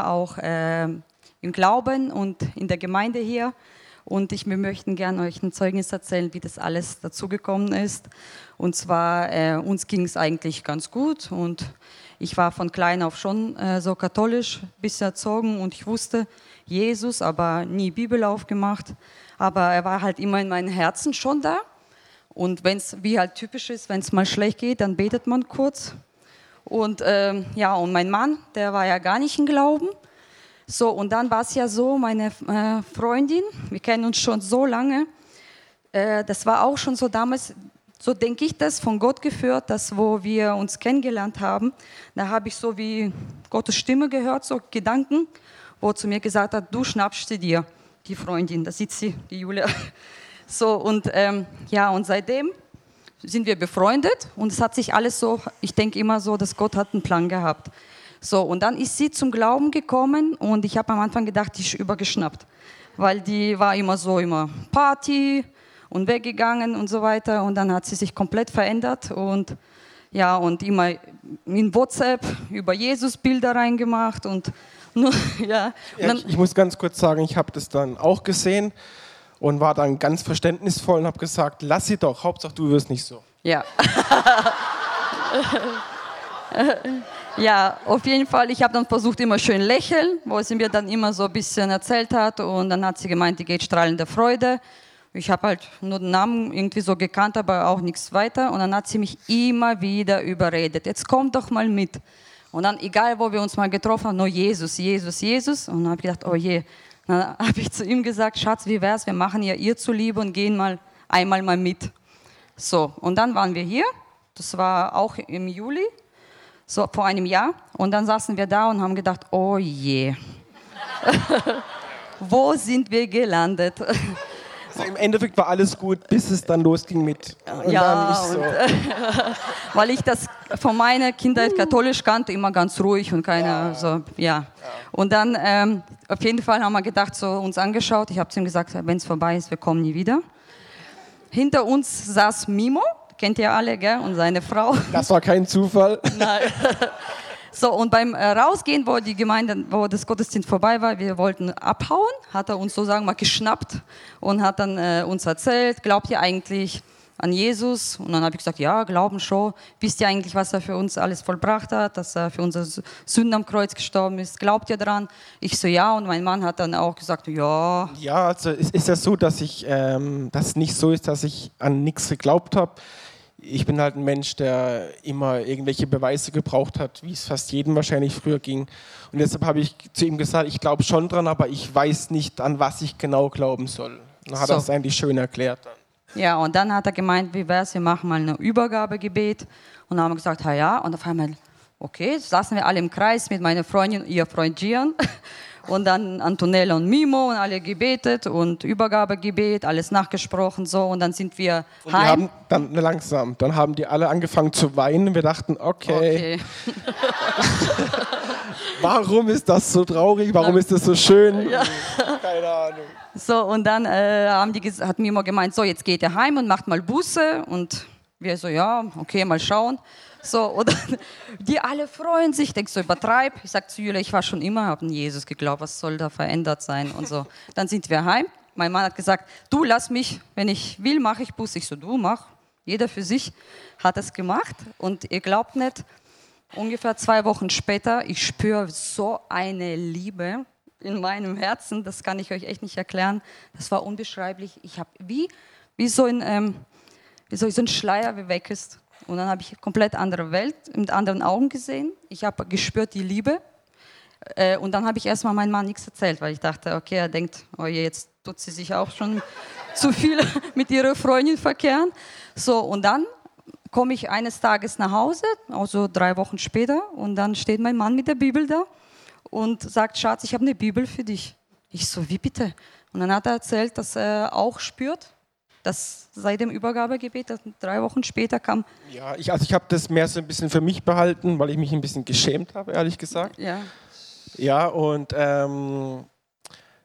auch äh, im Glauben und in der Gemeinde hier. Und ich, wir möchten gerne euch ein Zeugnis erzählen, wie das alles dazugekommen ist. Und zwar, äh, uns ging es eigentlich ganz gut und ich war von klein auf schon äh, so katholisch, bisschen erzogen und ich wusste Jesus, aber nie Bibel aufgemacht. Aber er war halt immer in meinem Herzen schon da. Und wenn es, wie halt typisch ist, wenn es mal schlecht geht, dann betet man kurz. Und ähm, ja, und mein Mann, der war ja gar nicht im Glauben. So, und dann war es ja so, meine äh, Freundin, wir kennen uns schon so lange, äh, das war auch schon so damals, so denke ich das, von Gott geführt, dass wo wir uns kennengelernt haben, da habe ich so wie Gottes Stimme gehört, so Gedanken, wo zu mir gesagt hat, du schnappst sie dir, die Freundin, da sitzt sie, die Julia. So, und ähm, ja, und seitdem sind wir befreundet und es hat sich alles so, ich denke immer so, dass Gott hat einen Plan gehabt. So, und dann ist sie zum Glauben gekommen und ich habe am Anfang gedacht, die ist übergeschnappt, weil die war immer so, immer Party und weggegangen und so weiter und dann hat sie sich komplett verändert und ja, und immer in WhatsApp über Jesus Bilder reingemacht und nur, ja. ja ich, ich muss ganz kurz sagen, ich habe das dann auch gesehen und war dann ganz verständnisvoll und habe gesagt, lass sie doch, Hauptsache du wirst nicht so. Ja. ja, auf jeden Fall. Ich habe dann versucht, immer schön lächeln, wo sie mir dann immer so ein bisschen erzählt hat. Und dann hat sie gemeint, die geht strahlende Freude. Ich habe halt nur den Namen irgendwie so gekannt, aber auch nichts weiter. Und dann hat sie mich immer wieder überredet. Jetzt komm doch mal mit. Und dann, egal wo wir uns mal getroffen haben, nur Jesus, Jesus, Jesus. Und dann habe ich gedacht, oh je, dann habe ich zu ihm gesagt, Schatz, wie wär's, wir machen ja ihr zuliebe und gehen mal einmal mal mit. So, und dann waren wir hier, das war auch im Juli, so vor einem Jahr, und dann saßen wir da und haben gedacht, oh je, wo sind wir gelandet? Also Im Endeffekt war alles gut, bis es dann losging mit. Und ja, so. und, weil ich das von meiner Kindheit katholisch kannte, immer ganz ruhig und keine, ja. so, ja. Und dann, ähm, auf jeden Fall haben wir gedacht, so uns angeschaut. Ich habe zu ihm gesagt, wenn es vorbei ist, wir kommen nie wieder. Hinter uns saß Mimo, kennt ihr alle, gell? Und seine Frau. Das war kein Zufall. Nein. So, und beim äh, Rausgehen, wo die Gemeinde, wo das Gottesdienst vorbei war, wir wollten abhauen, hat er uns so sagen mal geschnappt und hat dann äh, uns erzählt, glaubt ihr eigentlich an Jesus? Und dann habe ich gesagt, ja, glauben schon. Wisst ihr eigentlich, was er für uns alles vollbracht hat, dass er für unsere Sünden am Kreuz gestorben ist? Glaubt ihr daran? Ich so, ja. Und mein Mann hat dann auch gesagt, ja. Ja, also es ist ja so, dass ich, ähm, das nicht so ist, dass ich an nichts geglaubt habe ich bin halt ein Mensch, der immer irgendwelche Beweise gebraucht hat, wie es fast jedem wahrscheinlich früher ging. Und deshalb habe ich zu ihm gesagt, ich glaube schon dran, aber ich weiß nicht, an was ich genau glauben soll. Dann hat so. er es eigentlich schön erklärt. Dann. Ja, und dann hat er gemeint, wie wäre es, wir machen mal ein Übergabegebet. Und dann haben wir gesagt, ja, und auf einmal, okay, saßen wir alle im Kreis mit meiner Freundin, ihr Freund Gian. Und dann Antonella und Mimo und alle gebetet und Übergabegebet, alles nachgesprochen so und dann sind wir und heim. haben dann langsam, dann haben die alle angefangen zu weinen. Wir dachten, okay. okay. Warum ist das so traurig? Warum ist das so schön? Ja. Keine Ahnung. So, und dann äh, haben die, hat Mimo gemeint, so, jetzt geht er heim und macht mal Busse. Und wir so, ja, okay, mal schauen. So, oder die alle freuen sich, denkst du, übertreib. Ich sag zu Julia, ich war schon immer, habe an Jesus geglaubt, was soll da verändert sein und so. Dann sind wir heim. Mein Mann hat gesagt, du lass mich, wenn ich will, mache ich Bus. Ich so, du mach. Jeder für sich hat es gemacht und ihr glaubt nicht, ungefähr zwei Wochen später, ich spüre so eine Liebe in meinem Herzen, das kann ich euch echt nicht erklären. Das war unbeschreiblich. Ich habe wie, wie so ein, ähm, wie so ein Schleier, wie weg ist. Und dann habe ich eine komplett andere Welt mit anderen Augen gesehen. Ich habe gespürt die Liebe. Äh, und dann habe ich erstmal meinem Mann nichts erzählt, weil ich dachte, okay, er denkt, oh je, jetzt tut sie sich auch schon zu viel mit ihrer Freundin verkehren. So, und dann komme ich eines Tages nach Hause, also drei Wochen später, und dann steht mein Mann mit der Bibel da und sagt, Schatz, ich habe eine Bibel für dich. Ich so, wie bitte? Und dann hat er erzählt, dass er auch spürt, das seit dem Übergabegebet, drei Wochen später kam. Ja, ich, also ich habe das mehr so ein bisschen für mich behalten, weil ich mich ein bisschen geschämt habe, ehrlich gesagt. Ja. Ja, und ähm,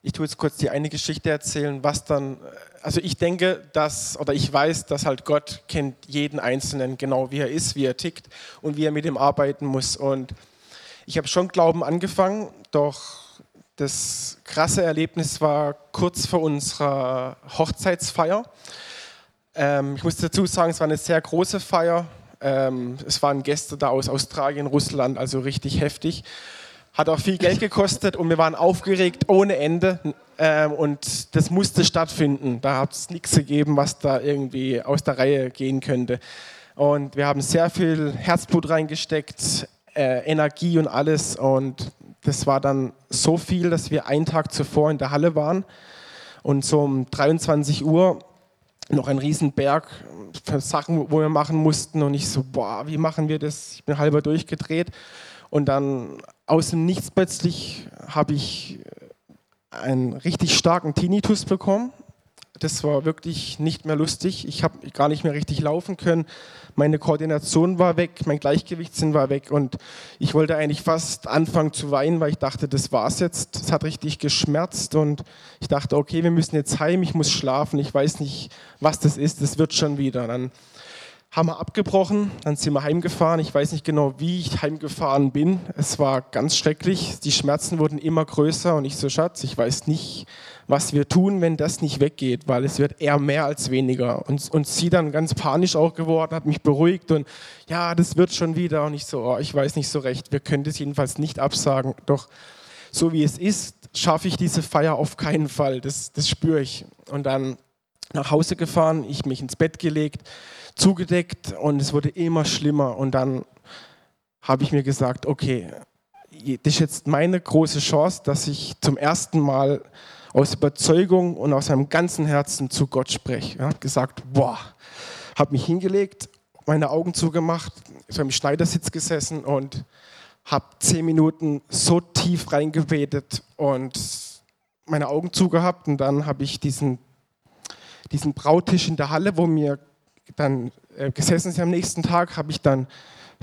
ich tue jetzt kurz die eine Geschichte erzählen, was dann, also ich denke, dass, oder ich weiß, dass halt Gott kennt jeden Einzelnen genau, wie er ist, wie er tickt und wie er mit ihm arbeiten muss. Und Ich habe schon Glauben angefangen, doch das krasse Erlebnis war kurz vor unserer Hochzeitsfeier. Ähm, ich muss dazu sagen, es war eine sehr große Feier. Ähm, es waren Gäste da aus Australien, Russland, also richtig heftig. Hat auch viel Geld gekostet und wir waren aufgeregt ohne Ende. Ähm, und das musste stattfinden. Da hat es nichts gegeben, was da irgendwie aus der Reihe gehen könnte. Und wir haben sehr viel Herzblut reingesteckt, äh, Energie und alles. Und das war dann so viel, dass wir einen Tag zuvor in der Halle waren und so um 23 Uhr noch ein Riesenberg für Sachen, wo wir machen mussten. Und ich so, boah, wie machen wir das? Ich bin halber durchgedreht. Und dann aus dem Nichts plötzlich habe ich einen richtig starken Tinnitus bekommen. Das war wirklich nicht mehr lustig. Ich habe gar nicht mehr richtig laufen können. Meine Koordination war weg, mein Gleichgewichtssinn war weg und ich wollte eigentlich fast anfangen zu weinen, weil ich dachte, das war's jetzt. Es hat richtig geschmerzt und ich dachte, okay, wir müssen jetzt heim, ich muss schlafen. Ich weiß nicht, was das ist. Das wird schon wieder. Dann haben wir abgebrochen, dann sind wir heimgefahren. Ich weiß nicht genau, wie ich heimgefahren bin. Es war ganz schrecklich. Die Schmerzen wurden immer größer und ich so, Schatz, ich weiß nicht, was wir tun, wenn das nicht weggeht, weil es wird eher mehr als weniger. Und, und sie dann ganz panisch auch geworden, hat mich beruhigt und ja, das wird schon wieder. Und ich so, oh, ich weiß nicht so recht. Wir können das jedenfalls nicht absagen. Doch so wie es ist, schaffe ich diese Feier auf keinen Fall. Das, das spüre ich. Und dann nach Hause gefahren, ich mich ins Bett gelegt zugedeckt und es wurde immer schlimmer. Und dann habe ich mir gesagt, okay, das ist jetzt meine große Chance, dass ich zum ersten Mal aus Überzeugung und aus meinem ganzen Herzen zu Gott spreche. Ich habe gesagt, boah, habe mich hingelegt, meine Augen zugemacht, so im Schneidersitz gesessen und habe zehn Minuten so tief reingebetet und meine Augen zugehabt und dann habe ich diesen, diesen Brautisch in der Halle, wo mir dann äh, gesessen sind am nächsten Tag, habe ich dann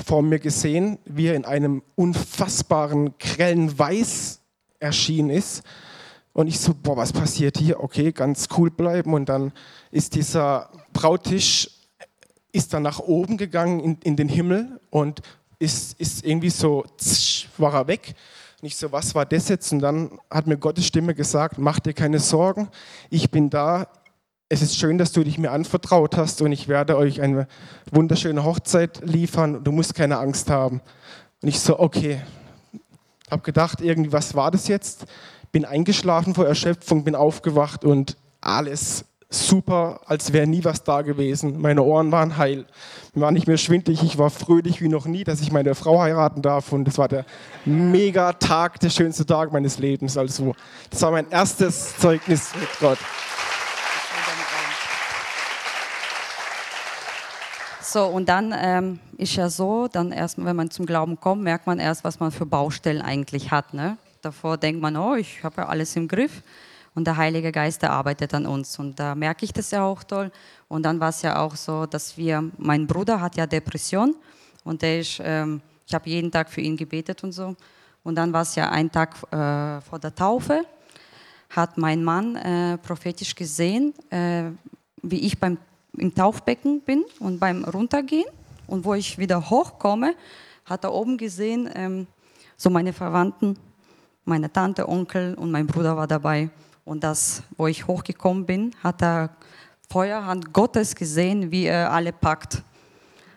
vor mir gesehen, wie er in einem unfassbaren grellen Weiß erschienen ist. Und ich so, boah, was passiert hier? Okay, ganz cool bleiben. Und dann ist dieser Brautisch, ist dann nach oben gegangen in, in den Himmel und ist, ist irgendwie so, tsch, war er weg. Und ich so, was war das jetzt? Und dann hat mir Gottes Stimme gesagt, mach dir keine Sorgen, ich bin da, es ist schön, dass du dich mir anvertraut hast und ich werde euch eine wunderschöne Hochzeit liefern. Du musst keine Angst haben. Und ich so, okay. Habe gedacht, irgendwie, was war das jetzt? Bin eingeschlafen vor Erschöpfung, bin aufgewacht und alles super, als wäre nie was da gewesen. Meine Ohren waren heil. Mir war nicht mehr schwindlig, ich war fröhlich wie noch nie, dass ich meine Frau heiraten darf. Und das war der mega Tag, der schönste Tag meines Lebens. Also, das war mein erstes Zeugnis mit Gott. So, und dann ähm, ist ja so, dann erst, wenn man zum Glauben kommt, merkt man erst, was man für Baustellen eigentlich hat. Ne? Davor denkt man, oh, ich habe ja alles im Griff. Und der Heilige Geist, der arbeitet an uns. Und da merke ich das ja auch toll. Und dann war es ja auch so, dass wir, mein Bruder hat ja Depression und der ist, ähm, ich habe jeden Tag für ihn gebetet und so. Und dann war es ja ein Tag äh, vor der Taufe, hat mein Mann äh, prophetisch gesehen, äh, wie ich beim im Taufbecken bin und beim Runtergehen und wo ich wieder hochkomme, hat er oben gesehen, ähm, so meine Verwandten, meine Tante, Onkel und mein Bruder war dabei. Und das, wo ich hochgekommen bin, hat er Feuerhand Gottes gesehen, wie er alle packt.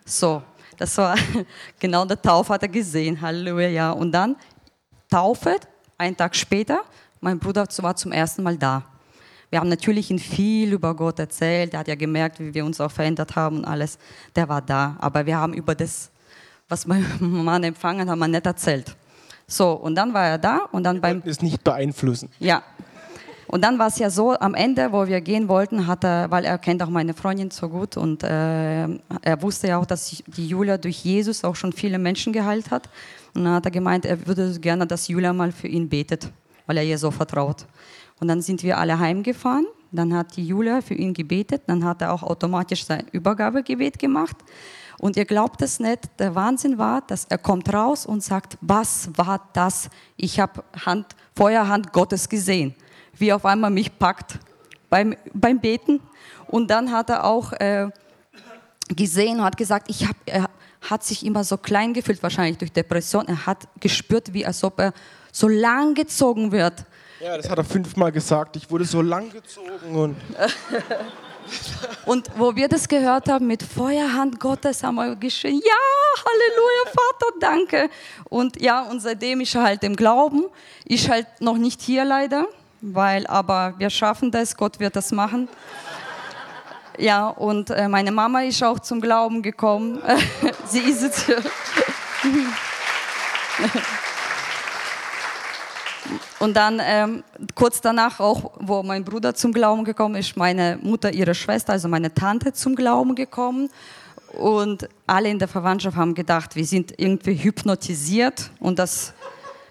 So, das war genau der Tauf hat er gesehen. Halleluja. Und dann Taufe, einen Tag später, mein Bruder war zum ersten Mal da. Wir haben natürlich ihn viel über Gott erzählt. Er hat ja gemerkt, wie wir uns auch verändert haben und alles. Der war da. Aber wir haben über das, was mein Mann empfangen hat, man nicht erzählt. So, und dann war er da und dann beim. es nicht beeinflussen. Ja. Und dann war es ja so, am Ende, wo wir gehen wollten, hat er, weil er kennt auch meine Freundin so gut und äh, er wusste ja auch, dass die Julia durch Jesus auch schon viele Menschen geheilt hat. Und dann hat er gemeint, er würde gerne, dass Julia mal für ihn betet, weil er ihr so vertraut. Und dann sind wir alle heimgefahren. Dann hat die Julia für ihn gebetet. Dann hat er auch automatisch sein Übergabegebet gemacht. Und ihr glaubt es nicht, der Wahnsinn war, dass er kommt raus und sagt, was war das? Ich habe Hand, Feuerhand Gottes gesehen, wie auf einmal mich packt beim, beim Beten. Und dann hat er auch äh, gesehen und hat gesagt, ich habe hat sich immer so klein gefühlt, wahrscheinlich durch Depression. Er hat gespürt, wie als ob er so lang gezogen wird. Ja, das hat er fünfmal gesagt. Ich wurde so lang gezogen und. und wo wir das gehört haben mit Feuerhand Gottes, haben wir geschrien: Ja, Halleluja, Vater, danke. Und ja, und seitdem ist er halt im Glauben. Ich halt noch nicht hier leider, weil aber wir schaffen das. Gott wird das machen. Ja, und äh, meine Mama ist auch zum Glauben gekommen. Sie ist jetzt hier. Und dann ähm, kurz danach auch, wo mein Bruder zum Glauben gekommen ist, meine Mutter, ihre Schwester, also meine Tante zum Glauben gekommen. Und alle in der Verwandtschaft haben gedacht, wir sind irgendwie hypnotisiert und dass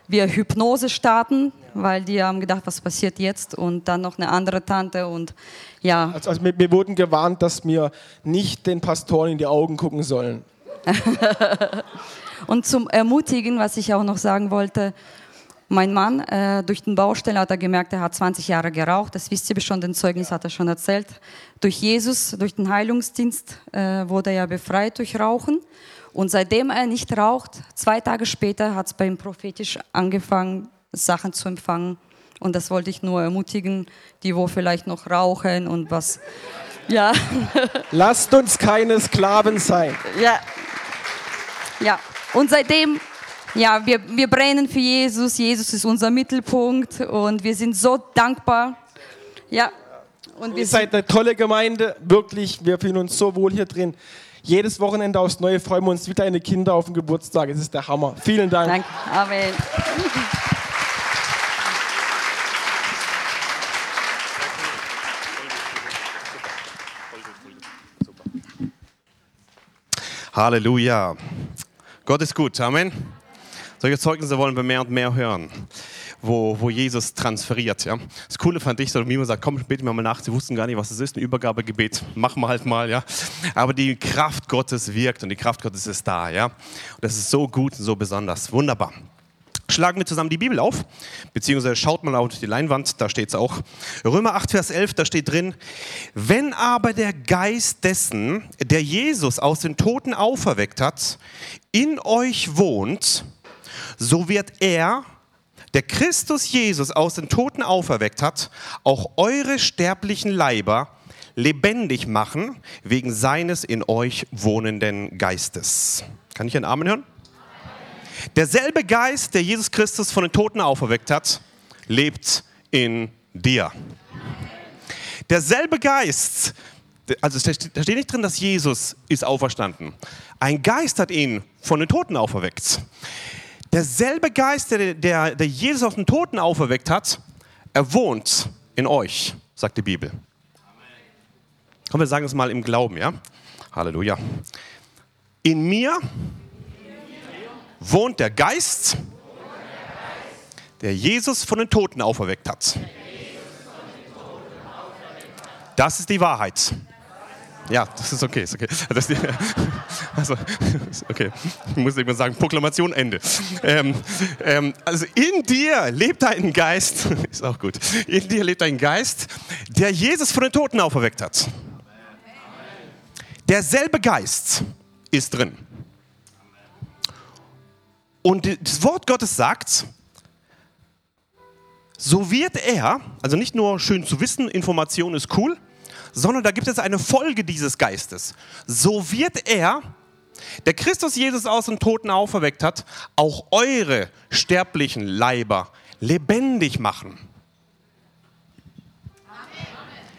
wir Hypnose starten, weil die haben gedacht, was passiert jetzt? Und dann noch eine andere Tante und ja. Also, also wir, wir wurden gewarnt, dass wir nicht den Pastoren in die Augen gucken sollen. und zum Ermutigen, was ich auch noch sagen wollte, mein Mann, äh, durch den Baustelle hat er gemerkt, er hat 20 Jahre geraucht. Das wisst ihr schon, den Zeugnis hat er schon erzählt. Durch Jesus, durch den Heilungsdienst äh, wurde er befreit durch Rauchen. Und seitdem er nicht raucht, zwei Tage später hat es bei ihm prophetisch angefangen, Sachen zu empfangen. Und das wollte ich nur ermutigen, die wo vielleicht noch rauchen und was. Ja. Lasst uns keine Sklaven sein. Ja. Ja. Und seitdem ja, wir, wir brennen für Jesus. Jesus ist unser Mittelpunkt und wir sind so dankbar. Ja. Und wir Ihr seid eine tolle Gemeinde, wirklich. Wir fühlen uns so wohl hier drin. Jedes Wochenende aufs Neue freuen wir uns wie deine Kinder auf den Geburtstag. Es ist der Hammer. Vielen Dank. Danke. Amen. Halleluja. Gott ist gut. Amen. Solche Zeugnisse wollen wir mehr und mehr hören, wo, wo Jesus transferiert. Ja. Das Coole fand ich, so wie man sagt, komm, beten wir mal nach. Sie wussten gar nicht, was das ist, ein Übergabegebet. Machen wir halt mal. Ja. Aber die Kraft Gottes wirkt und die Kraft Gottes ist da. Ja. Und das ist so gut und so besonders. Wunderbar. Schlagen wir zusammen die Bibel auf, beziehungsweise schaut mal auf die Leinwand, da steht es auch. Römer 8, Vers 11, da steht drin, wenn aber der Geist dessen, der Jesus aus den Toten auferweckt hat, in euch wohnt, so wird er, der Christus Jesus aus den Toten auferweckt hat, auch eure sterblichen Leiber lebendig machen wegen seines in euch wohnenden Geistes. Kann ich einen Amen hören? Derselbe Geist, der Jesus Christus von den Toten auferweckt hat, lebt in dir. Derselbe Geist, also da steht nicht drin, dass Jesus ist auferstanden. Ein Geist hat ihn von den Toten auferweckt. Derselbe Geist, der, der, der Jesus aus den Toten auferweckt hat, er wohnt in euch, sagt die Bibel. Komm, wir sagen es mal im Glauben, ja? Halleluja. In mir wohnt der Geist, der Jesus von den Toten auferweckt hat. Das ist die Wahrheit. Ja, das ist okay. Ist okay. Das, also, okay. Ich muss immer sagen, Proklamation Ende. Ähm, ähm, also in dir lebt ein Geist, ist auch gut, in dir lebt ein Geist, der Jesus von den Toten auferweckt hat. Derselbe Geist ist drin. Und das Wort Gottes sagt, so wird er, also nicht nur schön zu wissen, Information ist cool, sondern da gibt es eine Folge dieses Geistes. So wird er, der Christus Jesus aus den Toten auferweckt hat, auch eure sterblichen Leiber lebendig machen.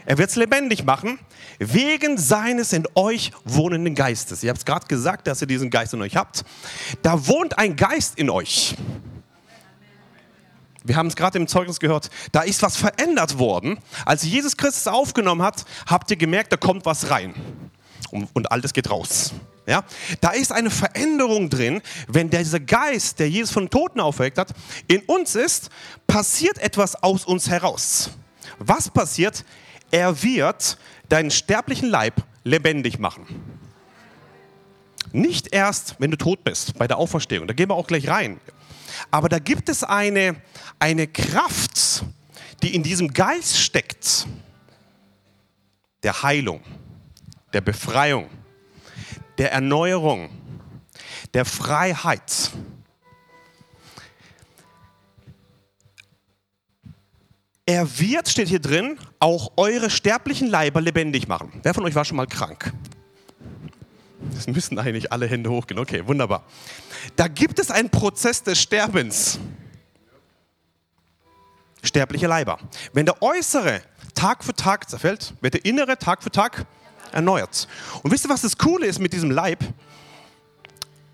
Er wird es lebendig machen, wegen seines in euch wohnenden Geistes. Ihr habt es gerade gesagt, dass ihr diesen Geist in euch habt. Da wohnt ein Geist in euch. Wir haben es gerade im Zeugnis gehört, da ist was verändert worden. Als Jesus Christus aufgenommen hat, habt ihr gemerkt, da kommt was rein. Und, und Altes geht raus. Ja? Da ist eine Veränderung drin, wenn dieser Geist, der Jesus von Toten auferweckt hat, in uns ist, passiert etwas aus uns heraus. Was passiert? Er wird deinen sterblichen Leib lebendig machen. Nicht erst, wenn du tot bist, bei der Auferstehung. Da gehen wir auch gleich rein. Aber da gibt es eine, eine Kraft, die in diesem Geist steckt, der Heilung, der Befreiung, der Erneuerung, der Freiheit. Er wird, steht hier drin, auch eure sterblichen Leiber lebendig machen. Wer von euch war schon mal krank? Das müssen eigentlich alle Hände hochgehen. Okay, wunderbar. Da gibt es einen Prozess des Sterbens. Sterbliche Leiber. Wenn der äußere Tag für Tag zerfällt, wird der innere Tag für Tag erneuert. Und wisst ihr, was das Coole ist mit diesem Leib?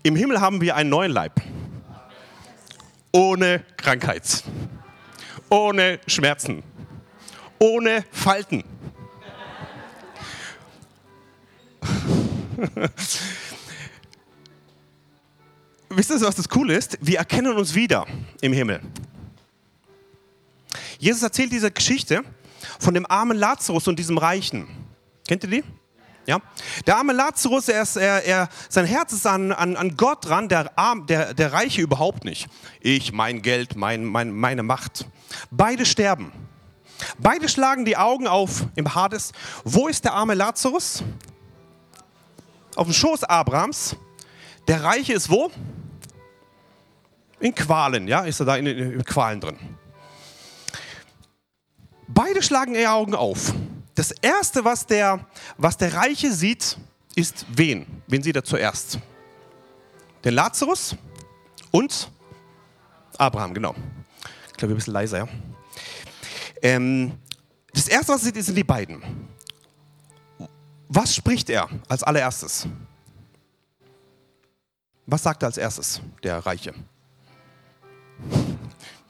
Im Himmel haben wir einen neuen Leib. Ohne Krankheit ohne Schmerzen, ohne Falten. Wisst ihr, was das Coole ist? Wir erkennen uns wieder im Himmel. Jesus erzählt diese Geschichte von dem armen Lazarus und diesem Reichen. Kennt ihr die? Ja? Der arme Lazarus, er ist, er, er, sein Herz ist an, an, an Gott dran, der, Arm, der, der Reiche überhaupt nicht. Ich, mein Geld, mein, mein, meine Macht. Beide sterben. Beide schlagen die Augen auf im Hades. Wo ist der arme Lazarus? Auf dem Schoß Abrahams. Der Reiche ist wo? In Qualen, ja, ist er da in, in Qualen drin. Beide schlagen ihre Augen auf. Das Erste, was der, was der Reiche sieht, ist wen? Wen sieht er zuerst? Den Lazarus und Abraham, genau. Ich glaube, ein bisschen leiser, ja. Ähm, das Erste, was er sieht, sind die beiden. Was spricht er als allererstes? Was sagt er als erstes, der Reiche?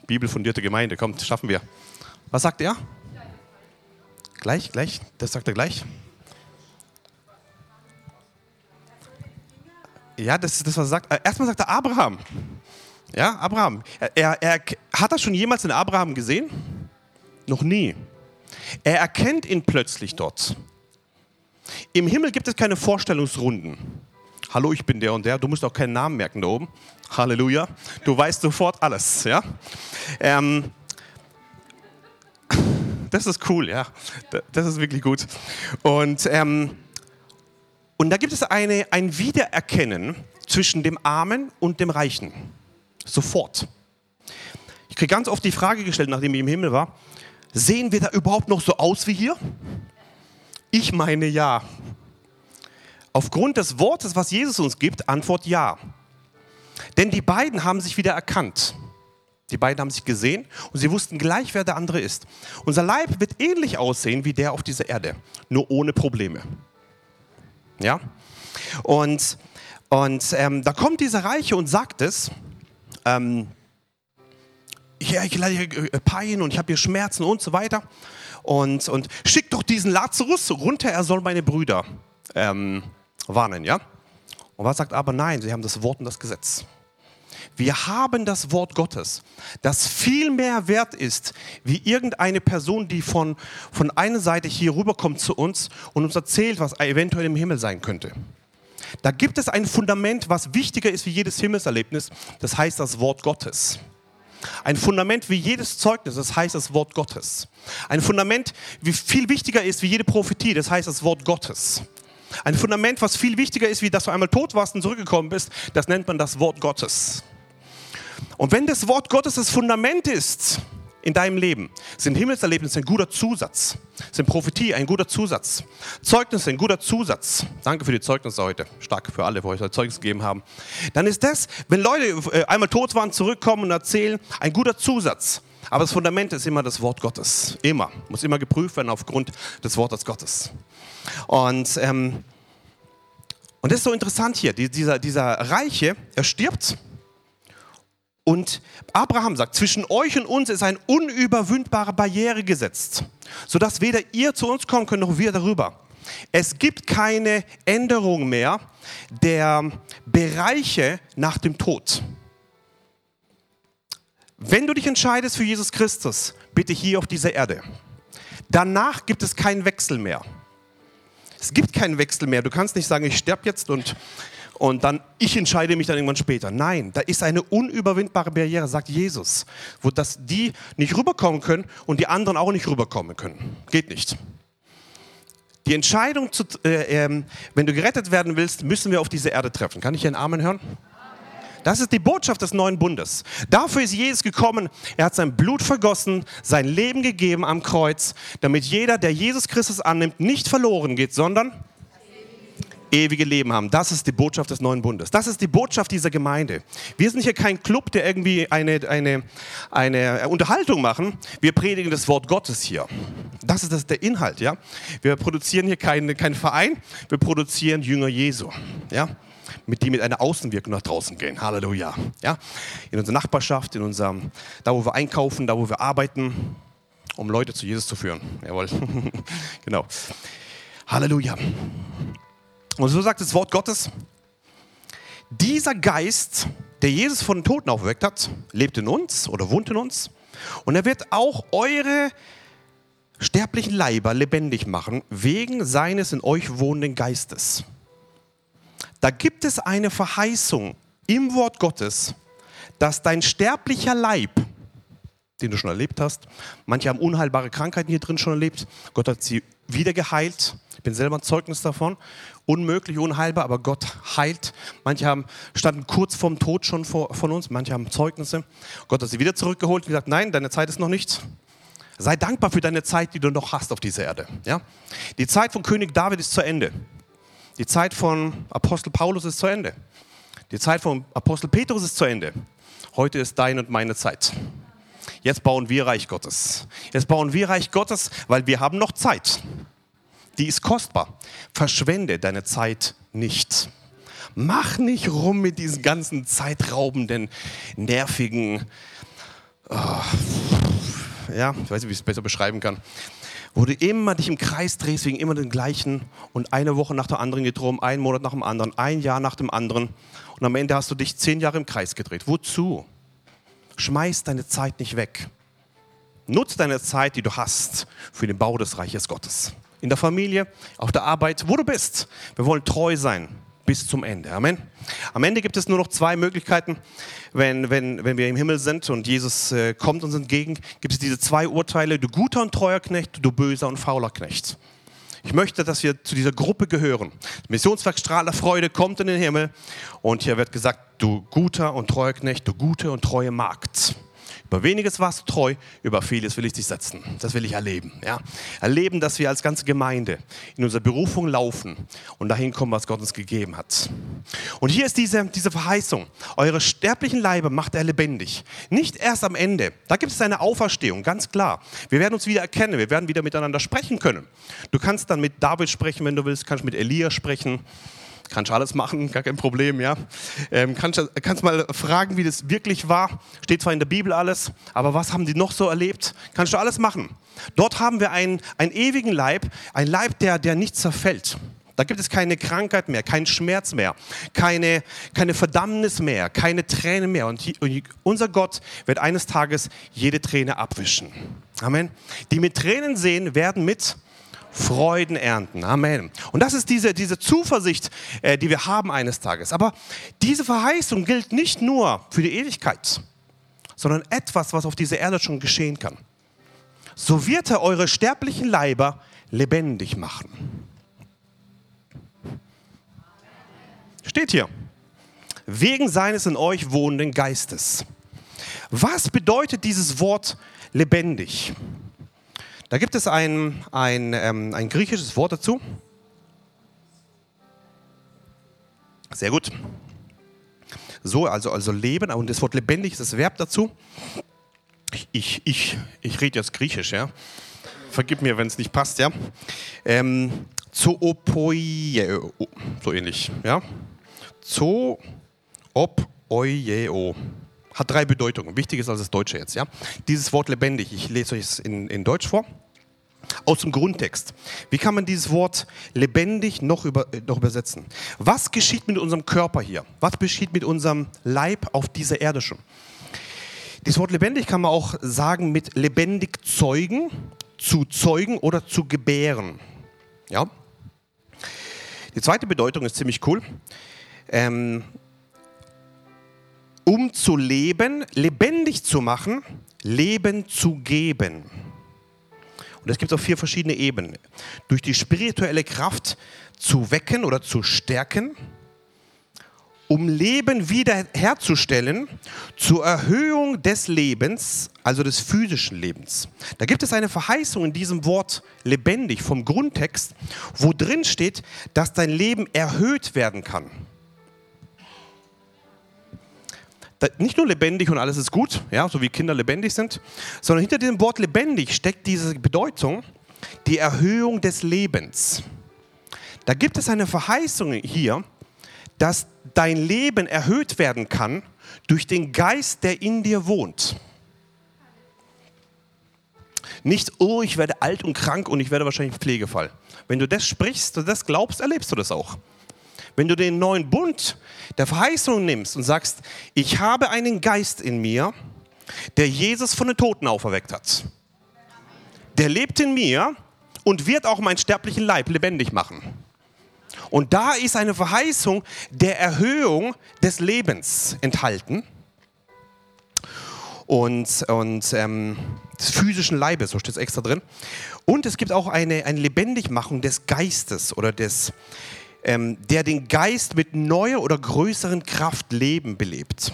Bibelfundierte Gemeinde, kommt, schaffen wir. Was sagt er? Gleich, gleich, das sagt er gleich. Ja, das ist das, was er sagt. Äh, erstmal sagt er Abraham. Ja, Abraham. Er, er, hat er schon jemals den Abraham gesehen? Noch nie. Er erkennt ihn plötzlich dort. Im Himmel gibt es keine Vorstellungsrunden. Hallo, ich bin der und der. Du musst auch keinen Namen merken da oben. Halleluja. Du weißt sofort alles. Ja. Ähm, das ist cool, ja. Das ist wirklich gut. Und, ähm, und da gibt es eine, ein Wiedererkennen zwischen dem Armen und dem Reichen. Sofort. Ich kriege ganz oft die Frage gestellt, nachdem ich im Himmel war, sehen wir da überhaupt noch so aus wie hier? Ich meine ja. Aufgrund des Wortes, was Jesus uns gibt, Antwort ja. Denn die beiden haben sich wieder erkannt. Die beiden haben sich gesehen und sie wussten gleich, wer der andere ist. Unser Leib wird ähnlich aussehen wie der auf dieser Erde, nur ohne Probleme. Ja? Und, und ähm, da kommt dieser Reiche und sagt es, ähm, ja, ich leide hier Pein und ich habe hier Schmerzen und so weiter. Und, und schick doch diesen Lazarus runter, er soll meine Brüder ähm, warnen, ja? Und was sagt aber nein, sie haben das Wort und das Gesetz. Wir haben das Wort Gottes, das viel mehr wert ist, wie irgendeine Person, die von, von einer Seite hier rüberkommt zu uns und uns erzählt, was eventuell im Himmel sein könnte. Da gibt es ein Fundament, was wichtiger ist wie jedes Himmelserlebnis, das heißt das Wort Gottes. Ein Fundament wie jedes Zeugnis, das heißt das Wort Gottes. Ein Fundament, wie viel wichtiger ist wie jede Prophetie, das heißt das Wort Gottes. Ein Fundament, was viel wichtiger ist, wie dass du einmal tot warst und zurückgekommen bist, das nennt man das Wort Gottes. Und wenn das Wort Gottes das Fundament ist in deinem Leben, sind Himmelserlebnisse ein guter Zusatz, sind Prophetie ein guter Zusatz, Zeugnisse ein guter Zusatz. Danke für die Zeugnisse heute, stark für alle, wo euch Zeugnis gegeben haben. Dann ist das, wenn Leute äh, einmal tot waren, zurückkommen und erzählen, ein guter Zusatz. Aber das Fundament ist immer das Wort Gottes. Immer. Muss immer geprüft werden aufgrund des Wortes Gottes. Und, ähm, und das ist so interessant hier. dieser, dieser Reiche, er stirbt und Abraham sagt, zwischen euch und uns ist eine unüberwindbare Barriere gesetzt, sodass weder ihr zu uns kommen könnt, noch wir darüber. Es gibt keine Änderung mehr der Bereiche nach dem Tod. Wenn du dich entscheidest für Jesus Christus, bitte hier auf dieser Erde. Danach gibt es keinen Wechsel mehr. Es gibt keinen Wechsel mehr. Du kannst nicht sagen, ich sterbe jetzt und und dann, ich entscheide mich dann irgendwann später. Nein, da ist eine unüberwindbare Barriere, sagt Jesus, wo das die nicht rüberkommen können und die anderen auch nicht rüberkommen können. Geht nicht. Die Entscheidung, zu, äh, äh, wenn du gerettet werden willst, müssen wir auf diese Erde treffen. Kann ich hier einen Amen hören? Das ist die Botschaft des neuen Bundes. Dafür ist Jesus gekommen. Er hat sein Blut vergossen, sein Leben gegeben am Kreuz, damit jeder, der Jesus Christus annimmt, nicht verloren geht, sondern ewige Leben haben. Das ist die Botschaft des neuen Bundes. Das ist die Botschaft dieser Gemeinde. Wir sind hier kein Club, der irgendwie eine, eine, eine Unterhaltung machen. Wir predigen das Wort Gottes hier. Das ist das, der Inhalt. Ja? Wir produzieren hier keinen kein Verein, wir produzieren Jünger Jesu. Ja? mit die mit einer Außenwirkung nach draußen gehen. Halleluja. Ja? In unserer Nachbarschaft, in unserem, da wo wir einkaufen, da wo wir arbeiten, um Leute zu Jesus zu führen. Jawohl. genau. Halleluja. Und so sagt das Wort Gottes, dieser Geist, der Jesus von den Toten aufgeweckt hat, lebt in uns oder wohnt in uns. Und er wird auch eure sterblichen Leiber lebendig machen, wegen seines in euch wohnenden Geistes. Da gibt es eine Verheißung im Wort Gottes, dass dein sterblicher Leib, den du schon erlebt hast, manche haben unheilbare Krankheiten hier drin schon erlebt, Gott hat sie wieder geheilt, ich bin selber ein Zeugnis davon, unmöglich, unheilbar, aber Gott heilt. Manche haben, standen kurz vorm Tod schon vor, von uns, manche haben Zeugnisse. Gott hat sie wieder zurückgeholt und gesagt, nein, deine Zeit ist noch nicht. Sei dankbar für deine Zeit, die du noch hast auf dieser Erde. Ja? Die Zeit von König David ist zu Ende. Die Zeit von Apostel Paulus ist zu Ende. Die Zeit von Apostel Petrus ist zu Ende. Heute ist deine und meine Zeit. Jetzt bauen wir Reich Gottes. Jetzt bauen wir Reich Gottes, weil wir haben noch Zeit die ist kostbar. Verschwende deine Zeit nicht. Mach nicht rum mit diesen ganzen zeitraubenden, nervigen, oh, ja, ich weiß nicht, wie ich es besser beschreiben kann, wo du immer dich im Kreis drehst wegen immer den gleichen und eine Woche nach der anderen geht rum, einen Monat nach dem anderen, ein Jahr nach dem anderen und am Ende hast du dich zehn Jahre im Kreis gedreht. Wozu? Schmeiß deine Zeit nicht weg. Nutz deine Zeit, die du hast, für den Bau des Reiches Gottes in der Familie, auf der Arbeit, wo du bist. Wir wollen treu sein bis zum Ende. Amen. Am Ende gibt es nur noch zwei Möglichkeiten. Wenn, wenn, wenn wir im Himmel sind und Jesus äh, kommt uns entgegen, gibt es diese zwei Urteile, du guter und treuer Knecht, du böser und fauler Knecht. Ich möchte, dass wir zu dieser Gruppe gehören. Missionswerk Strahler Freude kommt in den Himmel und hier wird gesagt, du guter und treuer Knecht, du gute und treue Magd. Über weniges warst du treu, über vieles will ich dich setzen. Das will ich erleben. Ja? Erleben, dass wir als ganze Gemeinde in unserer Berufung laufen und dahin kommen, was Gott uns gegeben hat. Und hier ist diese, diese Verheißung. Eure sterblichen Leibe macht er lebendig. Nicht erst am Ende. Da gibt es eine Auferstehung, ganz klar. Wir werden uns wieder erkennen. Wir werden wieder miteinander sprechen können. Du kannst dann mit David sprechen, wenn du willst. Kannst mit Elia sprechen kannst alles machen, gar kein Problem, ja. Ähm, kannst, kannst mal fragen, wie das wirklich war. Steht zwar in der Bibel alles, aber was haben die noch so erlebt? Kannst du alles machen. Dort haben wir einen, einen ewigen Leib, ein Leib, der, der nicht zerfällt. Da gibt es keine Krankheit mehr, keinen Schmerz mehr, keine, keine Verdammnis mehr, keine Tränen mehr. Und, und unser Gott wird eines Tages jede Träne abwischen. Amen. Die mit Tränen sehen, werden mit Freuden ernten. Amen. Und das ist diese, diese Zuversicht, äh, die wir haben eines Tages. Aber diese Verheißung gilt nicht nur für die Ewigkeit, sondern etwas, was auf dieser Erde schon geschehen kann. So wird er eure sterblichen Leiber lebendig machen. Steht hier. Wegen seines in euch wohnenden Geistes. Was bedeutet dieses Wort lebendig? Da gibt es ein, ein, ähm, ein griechisches Wort dazu. Sehr gut. So, also, also leben, und das Wort lebendig ist das Verb dazu. Ich, ich, ich rede jetzt griechisch, ja. Vergib mir, wenn es nicht passt, ja. Ähm, Zoopoieo, so ähnlich, ja. Zoopoieo. Hat drei Bedeutungen. Wichtig ist als das Deutsche jetzt. Ja? Dieses Wort lebendig, ich lese euch es in, in Deutsch vor. Aus dem Grundtext. Wie kann man dieses Wort lebendig noch, über, noch übersetzen? Was geschieht mit unserem Körper hier? Was geschieht mit unserem Leib auf dieser Erde schon? Dieses Wort lebendig kann man auch sagen mit lebendig zeugen, zu zeugen oder zu gebären. Ja? Die zweite Bedeutung ist ziemlich cool. Ähm, um zu leben, lebendig zu machen, Leben zu geben. Und es gibt auf vier verschiedene Ebenen. Durch die spirituelle Kraft zu wecken oder zu stärken, um Leben wiederherzustellen zur Erhöhung des Lebens, also des physischen Lebens. Da gibt es eine Verheißung in diesem Wort lebendig vom Grundtext, wo drin steht, dass dein Leben erhöht werden kann. Nicht nur lebendig und alles ist gut, ja, so wie Kinder lebendig sind, sondern hinter diesem Wort lebendig steckt diese Bedeutung, die Erhöhung des Lebens. Da gibt es eine Verheißung hier, dass dein Leben erhöht werden kann durch den Geist, der in dir wohnt. Nicht, oh, ich werde alt und krank und ich werde wahrscheinlich Pflegefall. Wenn du das sprichst und das glaubst, erlebst du das auch. Wenn du den neuen Bund der Verheißung nimmst und sagst, ich habe einen Geist in mir, der Jesus von den Toten auferweckt hat. Der lebt in mir und wird auch meinen sterblichen Leib lebendig machen. Und da ist eine Verheißung der Erhöhung des Lebens enthalten und, und ähm, des physischen Leibes, so steht es extra drin. Und es gibt auch eine, eine Lebendigmachung des Geistes oder des, ähm, der den Geist mit neuer oder größeren Kraft Leben belebt.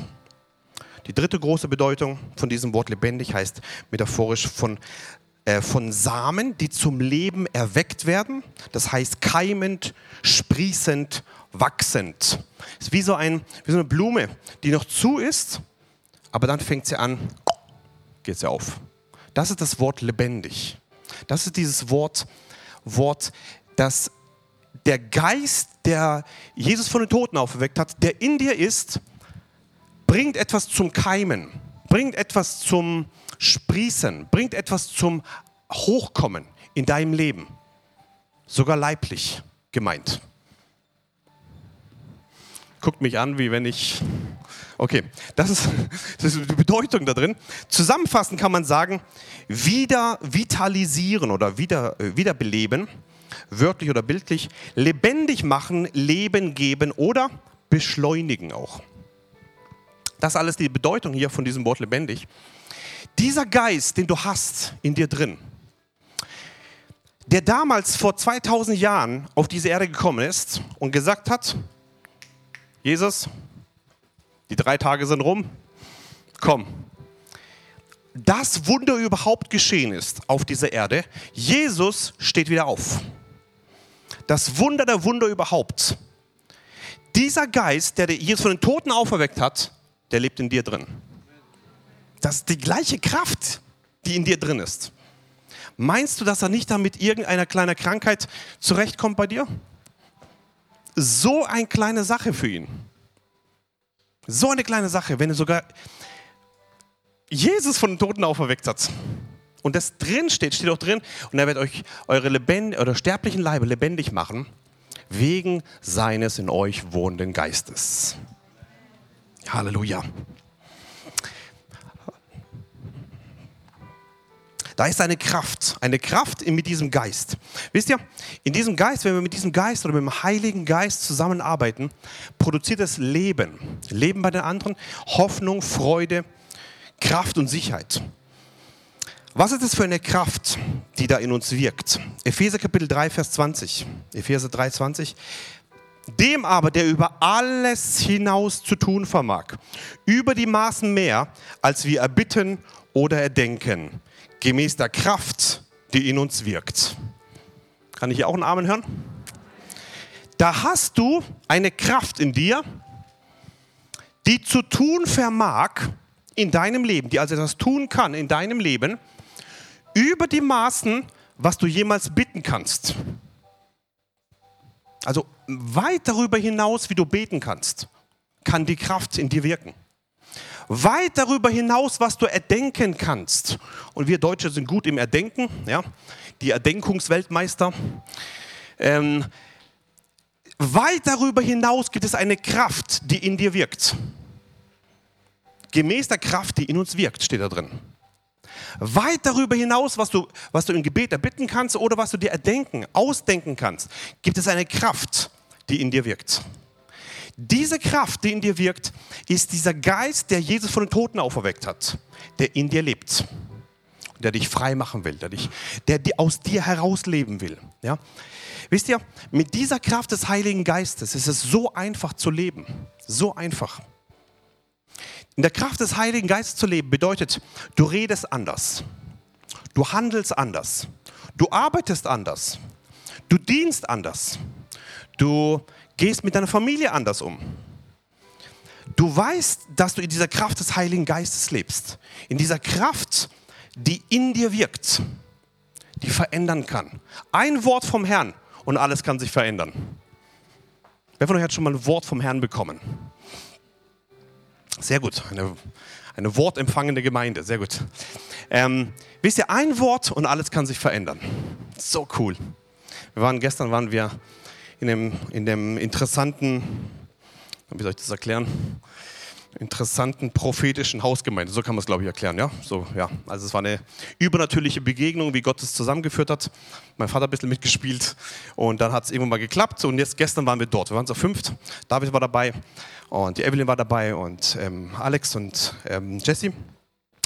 Die dritte große Bedeutung von diesem Wort lebendig heißt metaphorisch von äh, von Samen, die zum Leben erweckt werden. Das heißt keimend, sprießend, wachsend. Es ist wie so, ein, wie so eine Blume, die noch zu ist, aber dann fängt sie an, geht sie auf. Das ist das Wort lebendig. Das ist dieses Wort, Wort, das der Geist, der Jesus von den Toten auferweckt hat, der in dir ist, bringt etwas zum Keimen, bringt etwas zum Sprießen, bringt etwas zum Hochkommen in deinem Leben. Sogar leiblich gemeint. Guckt mich an, wie wenn ich. Okay, das ist, das ist die Bedeutung da drin. Zusammenfassend kann man sagen, wieder vitalisieren oder wieder, äh, wiederbeleben, wörtlich oder bildlich, lebendig machen, Leben geben oder beschleunigen auch. Das ist alles die Bedeutung hier von diesem Wort lebendig. Dieser Geist, den du hast in dir drin, der damals vor 2000 Jahren auf diese Erde gekommen ist und gesagt hat, Jesus, die drei Tage sind rum, komm. Das Wunder überhaupt geschehen ist auf dieser Erde, Jesus steht wieder auf. Das Wunder der Wunder überhaupt. Dieser Geist, der Jesus von den Toten auferweckt hat, der lebt in dir drin. Das ist die gleiche Kraft, die in dir drin ist. Meinst du, dass er nicht damit irgendeiner kleiner Krankheit zurechtkommt bei dir? So eine kleine Sache für ihn. So eine kleine Sache, wenn er sogar Jesus von den Toten auferweckt hat. Und das drin steht, steht auch drin, und er wird euch eure lebend oder sterblichen Leibe lebendig machen, wegen seines in euch wohnenden Geistes. Halleluja. Da ist eine Kraft, eine Kraft mit diesem Geist. Wisst ihr, in diesem Geist, wenn wir mit diesem Geist oder mit dem Heiligen Geist zusammenarbeiten, produziert es Leben. Leben bei den anderen, Hoffnung, Freude, Kraft und Sicherheit. Was ist das für eine Kraft, die da in uns wirkt? Epheser Kapitel 3, Vers 20. Epheser 3, 20. Dem aber, der über alles hinaus zu tun vermag, über die Maßen mehr, als wir erbitten oder erdenken, gemäß der Kraft, die in uns wirkt. Kann ich hier auch einen Amen hören? Da hast du eine Kraft in dir, die zu tun vermag in deinem Leben, die also etwas tun kann in deinem Leben, über die Maßen, was du jemals bitten kannst. Also weit darüber hinaus, wie du beten kannst, kann die Kraft in dir wirken weit darüber hinaus, was du erdenken kannst. Und wir Deutsche sind gut im Erdenken, ja, die Erdenkungsweltmeister. Ähm, weit darüber hinaus gibt es eine Kraft, die in dir wirkt. Gemäß der Kraft, die in uns wirkt, steht da drin. Weit darüber hinaus, was du, was du im Gebet erbitten kannst oder was du dir erdenken, ausdenken kannst, gibt es eine Kraft, die in dir wirkt. Diese Kraft, die in dir wirkt, ist dieser Geist, der Jesus von den Toten auferweckt hat, der in dir lebt. der dich frei machen will, der, dich, der aus dir herausleben will. Ja? Wisst ihr, mit dieser Kraft des Heiligen Geistes ist es so einfach zu leben. So einfach. In der Kraft des Heiligen Geistes zu leben bedeutet, du redest anders, du handelst anders, du arbeitest anders, du dienst anders, du gehst mit deiner Familie anders um. Du weißt, dass du in dieser Kraft des Heiligen Geistes lebst. In dieser Kraft, die in dir wirkt, die verändern kann. Ein Wort vom Herrn und alles kann sich verändern. Wer von euch hat schon mal ein Wort vom Herrn bekommen? Sehr gut, eine, eine wortempfangende Gemeinde, sehr gut. Ähm, wisst ihr, ein Wort und alles kann sich verändern. So cool. Wir waren gestern waren wir in dem, in dem interessanten, wie soll ich das erklären? interessanten prophetischen Hausgemeinde. So kann man es, glaube ich, erklären. Ja? So, ja. Also es war eine übernatürliche Begegnung, wie Gott es zusammengeführt hat. Mein Vater hat ein bisschen mitgespielt und dann hat es irgendwann mal geklappt und jetzt gestern waren wir dort. Wir waren zu fünft. David war dabei und die Evelyn war dabei und ähm, Alex und ähm, Jesse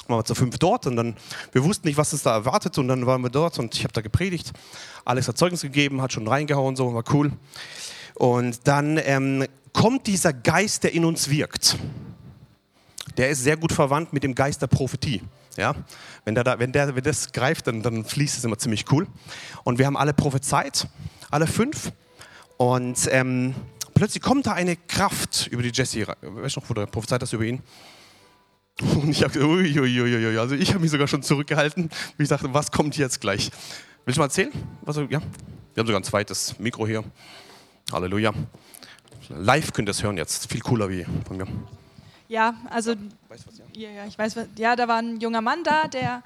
waren wir zu fünf dort und dann, wir wussten nicht, was uns da erwartet und dann waren wir dort und ich habe da gepredigt. Alex hat Zeugnis gegeben, hat schon reingehauen, so, war cool. Und dann ähm, kommt dieser Geist, der in uns wirkt der ist sehr gut verwandt mit dem Geist der Prophetie. Ja? Wenn, der da, wenn, der, wenn das greift, dann, dann fließt es immer ziemlich cool. Und wir haben alle prophezeit, alle fünf. Und ähm, plötzlich kommt da eine Kraft über die Jesse. Weißt du noch, wo du prophezeit hast über ihn? Und ich habe uiuiui, also ich habe mich sogar schon zurückgehalten, wie ich dachte, was kommt jetzt gleich? Willst du mal erzählen? Was, ja? Wir haben sogar ein zweites Mikro hier. Halleluja. Live könnt ihr es hören jetzt. Viel cooler wie von mir. Ja, also weißt was, ja? ja, ja, ich weiß, was, ja, da war ein junger Mann da, der,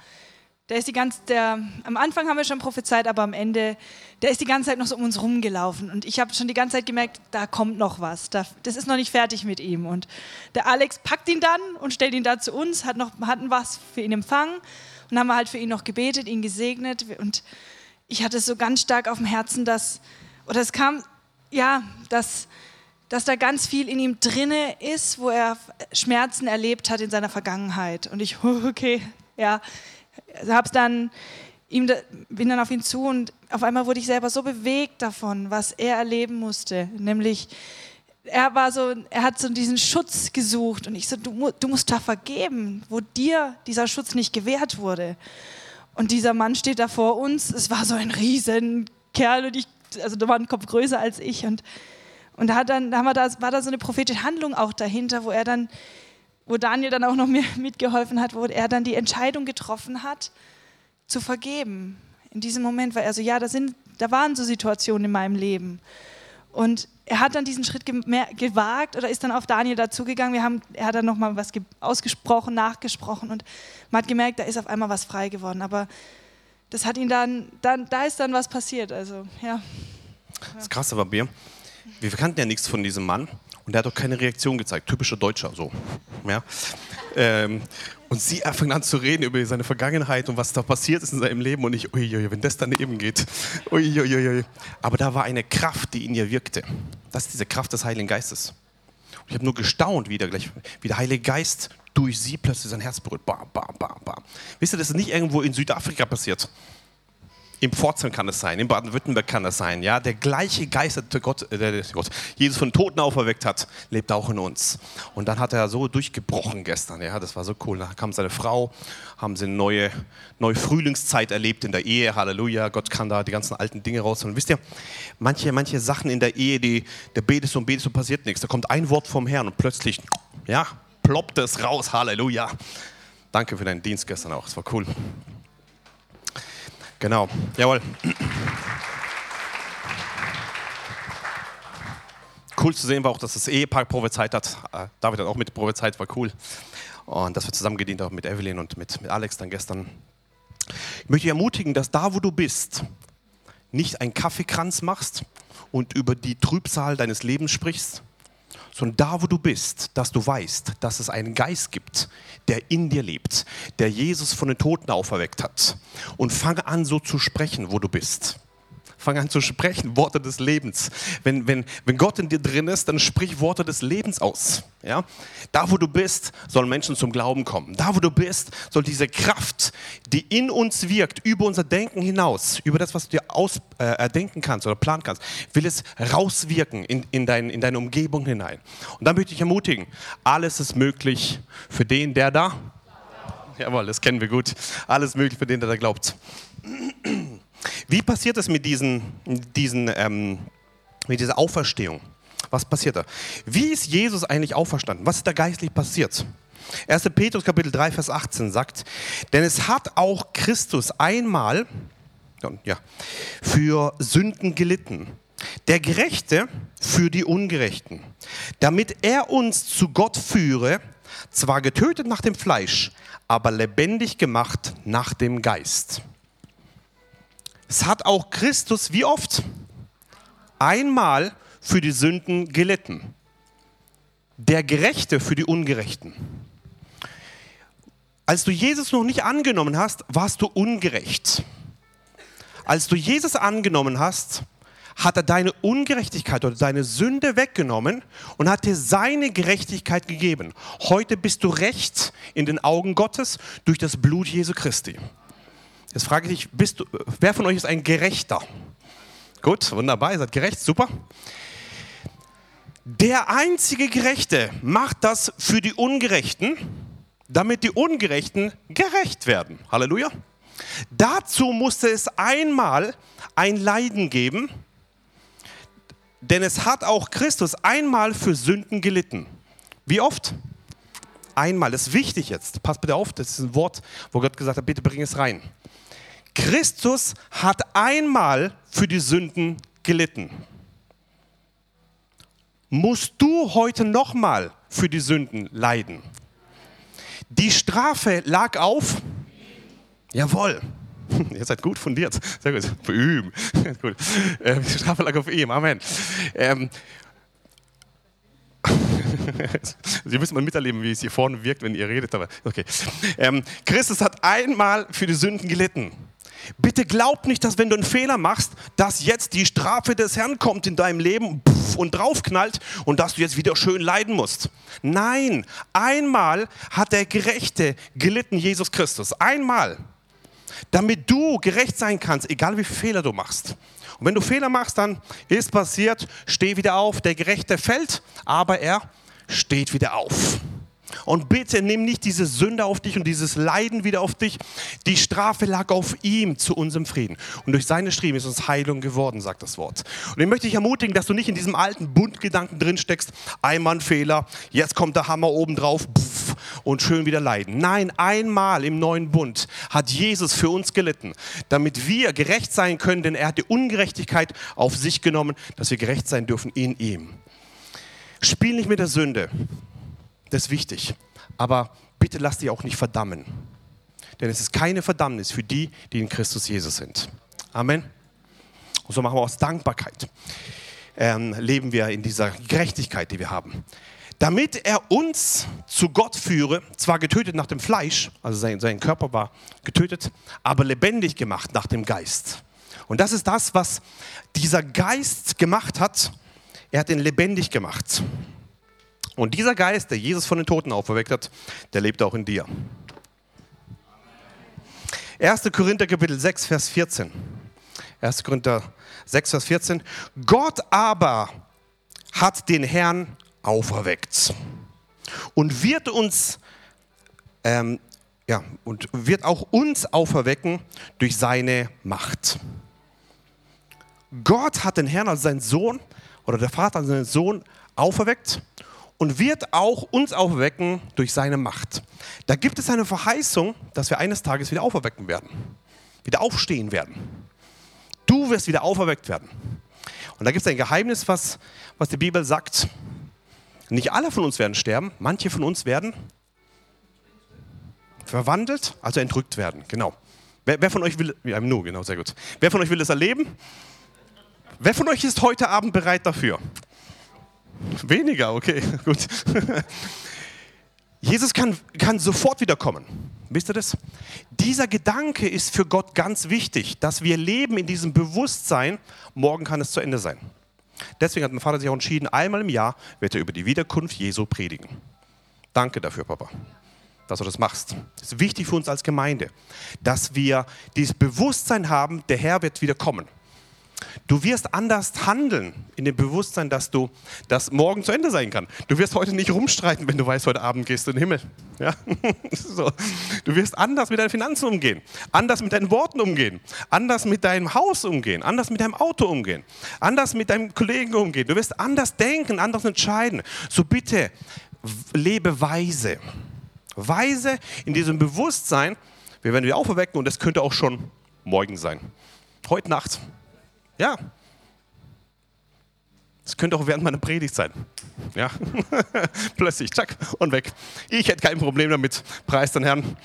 der ist die ganze, der, am Anfang haben wir schon prophezeit, aber am Ende, der ist die ganze Zeit noch so um uns rumgelaufen. Und ich habe schon die ganze Zeit gemerkt, da kommt noch was, da, das ist noch nicht fertig mit ihm. Und der Alex packt ihn dann und stellt ihn da zu uns, hat noch, hatten was für ihn empfangen. Und haben wir halt für ihn noch gebetet, ihn gesegnet. Und ich hatte es so ganz stark auf dem Herzen, dass, oder es kam, ja, dass dass da ganz viel in ihm drinne ist, wo er Schmerzen erlebt hat in seiner Vergangenheit. Und ich, okay, ja, hab's dann ihm bin dann auf ihn zu und auf einmal wurde ich selber so bewegt davon, was er erleben musste, nämlich er war so, er hat so diesen Schutz gesucht und ich so, du, du musst da vergeben, wo dir dieser Schutz nicht gewährt wurde. Und dieser Mann steht da vor uns. Es war so ein riesen Kerl und ich, also der war ein Kopf größer als ich und und da, hat dann, da, haben wir da war da so eine prophetische Handlung auch dahinter, wo er dann, wo Daniel dann auch noch mir mitgeholfen hat, wo er dann die Entscheidung getroffen hat, zu vergeben. In diesem Moment war er so, ja, da, sind, da waren so Situationen in meinem Leben. Und er hat dann diesen Schritt gewagt oder ist dann auf Daniel dazugegangen. Wir haben, er hat dann nochmal was ausgesprochen, nachgesprochen und man hat gemerkt, da ist auf einmal was frei geworden. Aber das hat ihn dann, dann da ist dann was passiert. Also, ja. Das Krasse war Bier wir kannten ja nichts von diesem Mann und der hat auch keine Reaktion gezeigt. Typischer Deutscher so. Ja. Ähm, und sie fängt an zu reden über seine Vergangenheit und was da passiert ist in seinem Leben und ich, uiuiui, wenn das daneben geht. Uiuiui. Aber da war eine Kraft, die in ihr wirkte. Das ist diese Kraft des Heiligen Geistes. Und ich habe nur gestaunt, wie der, gleich, wie der Heilige Geist durch sie plötzlich sein Herz berührt. Bam, bam, bam, bam. Wisst ihr, das ist nicht irgendwo in Südafrika passiert. Im Pforzheim kann es sein, in Baden-Württemberg kann es sein. Ja, der gleiche Geist, der Gott, äh, der Gott, Jesus von Toten auferweckt hat, lebt auch in uns. Und dann hat er so durchgebrochen gestern. Ja, das war so cool. Da kam seine Frau, haben sie eine neue, neue Frühlingszeit erlebt in der Ehe. Halleluja, Gott kann da die ganzen alten Dinge raus. Und wisst ihr, manche, manche Sachen in der Ehe, die, der betest und betest und passiert nichts. Da kommt ein Wort vom Herrn und plötzlich, ja, ploppt es raus. Halleluja. Danke für deinen Dienst gestern auch. Es war cool. Genau, jawohl. Cool zu sehen war auch, dass das Ehepaar prophezeit hat. Äh, David hat auch mit prophezeit, war cool. Und dass wir zusammen gedient haben mit Evelyn und mit, mit Alex dann gestern. Ich möchte dich ermutigen, dass da, wo du bist, nicht einen Kaffeekranz machst und über die Trübsal deines Lebens sprichst, sondern da, wo du bist, dass du weißt, dass es einen Geist gibt, der in dir lebt, der Jesus von den Toten auferweckt hat. Und fange an, so zu sprechen, wo du bist. Fang an zu sprechen, Worte des Lebens. Wenn, wenn, wenn Gott in dir drin ist, dann sprich Worte des Lebens aus. Ja? Da, wo du bist, sollen Menschen zum Glauben kommen. Da, wo du bist, soll diese Kraft, die in uns wirkt, über unser Denken hinaus, über das, was du dir aus, äh, erdenken kannst oder planen kannst, will es rauswirken in, in, dein, in deine Umgebung hinein. Und dann möchte ich ermutigen, alles ist möglich für den, der da. Jawohl, das kennen wir gut. Alles möglich für den, der da glaubt. Wie passiert es mit, diesen, diesen, ähm, mit dieser Auferstehung? Was passiert da? Wie ist Jesus eigentlich auferstanden? Was ist da geistlich passiert? 1. Petrus Kapitel 3, Vers 18 sagt, denn es hat auch Christus einmal ja, für Sünden gelitten, der Gerechte für die Ungerechten, damit er uns zu Gott führe, zwar getötet nach dem Fleisch, aber lebendig gemacht nach dem Geist. Es hat auch Christus wie oft einmal für die Sünden gelitten. Der Gerechte für die Ungerechten. Als du Jesus noch nicht angenommen hast, warst du ungerecht. Als du Jesus angenommen hast, hat er deine Ungerechtigkeit oder deine Sünde weggenommen und hat dir seine Gerechtigkeit gegeben. Heute bist du recht in den Augen Gottes durch das Blut Jesu Christi. Jetzt frage ich dich, bist du, wer von euch ist ein Gerechter? Gut, wunderbar, ihr seid gerecht, super. Der einzige Gerechte macht das für die Ungerechten, damit die Ungerechten gerecht werden. Halleluja. Dazu musste es einmal ein Leiden geben, denn es hat auch Christus einmal für Sünden gelitten. Wie oft? Einmal. Das ist wichtig jetzt. Passt bitte auf, das ist ein Wort, wo Gott gesagt hat, bitte bring es rein. Christus hat einmal für die Sünden gelitten. Musst du heute nochmal für die Sünden leiden? Die Strafe lag auf. Jawohl. Ihr seid gut fundiert. Sehr gut. Ihm. gut. Ähm, die Strafe lag auf ihm. Amen. Ähm, Sie müssen mal miterleben, wie es hier vorne wirkt, wenn ihr redet. Aber okay. Ähm, Christus hat einmal für die Sünden gelitten. Bitte glaub nicht, dass wenn du einen Fehler machst, dass jetzt die Strafe des Herrn kommt in deinem Leben und draufknallt und dass du jetzt wieder schön leiden musst. Nein, einmal hat der Gerechte gelitten, Jesus Christus. Einmal. Damit du gerecht sein kannst, egal wie viele Fehler du machst. Und wenn du Fehler machst, dann ist passiert, steh wieder auf. Der Gerechte fällt, aber er steht wieder auf. Und bitte nimm nicht diese Sünde auf dich und dieses Leiden wieder auf dich. Die Strafe lag auf ihm zu unserem Frieden. Und durch seine Striemen ist uns Heilung geworden, sagt das Wort. Und ich möchte dich ermutigen, dass du nicht in diesem alten Bundgedanken drin steckst. Einmal ein Fehler, jetzt kommt der Hammer oben drauf und schön wieder leiden. Nein, einmal im neuen Bund hat Jesus für uns gelitten, damit wir gerecht sein können, denn er hat die Ungerechtigkeit auf sich genommen, dass wir gerecht sein dürfen in ihm. Spiel nicht mit der Sünde. Das ist wichtig. Aber bitte lass dich auch nicht verdammen. Denn es ist keine Verdammnis für die, die in Christus Jesus sind. Amen. Und so machen wir aus Dankbarkeit. Ähm, leben wir in dieser Gerechtigkeit, die wir haben. Damit er uns zu Gott führe, zwar getötet nach dem Fleisch, also sein, sein Körper war getötet, aber lebendig gemacht nach dem Geist. Und das ist das, was dieser Geist gemacht hat. Er hat ihn lebendig gemacht. Und dieser Geist, der Jesus von den Toten auferweckt hat, der lebt auch in dir. 1. Korinther Kapitel 6, Vers 14. 1. Korinther 6, Vers 14. Gott aber hat den Herrn auferweckt und wird uns ähm, ja, und wird auch uns auferwecken durch seine Macht. Gott hat den Herrn, also seinen Sohn, oder der Vater, also seinen Sohn auferweckt und wird auch uns aufwecken durch seine Macht. Da gibt es eine Verheißung, dass wir eines Tages wieder auferwecken werden, wieder aufstehen werden. Du wirst wieder auferweckt werden. Und da gibt es ein Geheimnis, was, was die Bibel sagt. Nicht alle von uns werden sterben, manche von uns werden verwandelt, also entrückt werden. Genau. Wer, wer von euch will, ja, nur, genau, sehr gut. Wer von euch will das erleben? Wer von euch ist heute Abend bereit dafür? Weniger, okay, gut. Jesus kann, kann sofort wiederkommen. Wisst ihr das? Dieser Gedanke ist für Gott ganz wichtig, dass wir leben in diesem Bewusstsein, morgen kann es zu Ende sein. Deswegen hat mein Vater sich auch entschieden, einmal im Jahr wird er über die Wiederkunft Jesu predigen. Danke dafür, Papa, dass du das machst. Es ist wichtig für uns als Gemeinde, dass wir dieses Bewusstsein haben, der Herr wird wieder kommen. Du wirst anders handeln in dem Bewusstsein, dass du das morgen zu Ende sein kann. Du wirst heute nicht rumstreiten, wenn du weißt, heute Abend gehst du in den Himmel. Ja? So. Du wirst anders mit deinen Finanzen umgehen, anders mit deinen Worten umgehen, anders mit deinem Haus umgehen, anders mit deinem Auto umgehen, anders mit deinem Kollegen umgehen. Du wirst anders denken, anders entscheiden. So bitte, lebe weise. Weise in diesem Bewusstsein, wir werden wieder auferwecken und das könnte auch schon morgen sein. Heute Nacht. Ja. Das könnte auch während meiner Predigt sein. Ja. Plötzlich, zack, und weg. Ich hätte kein Problem damit. Preis den Herrn.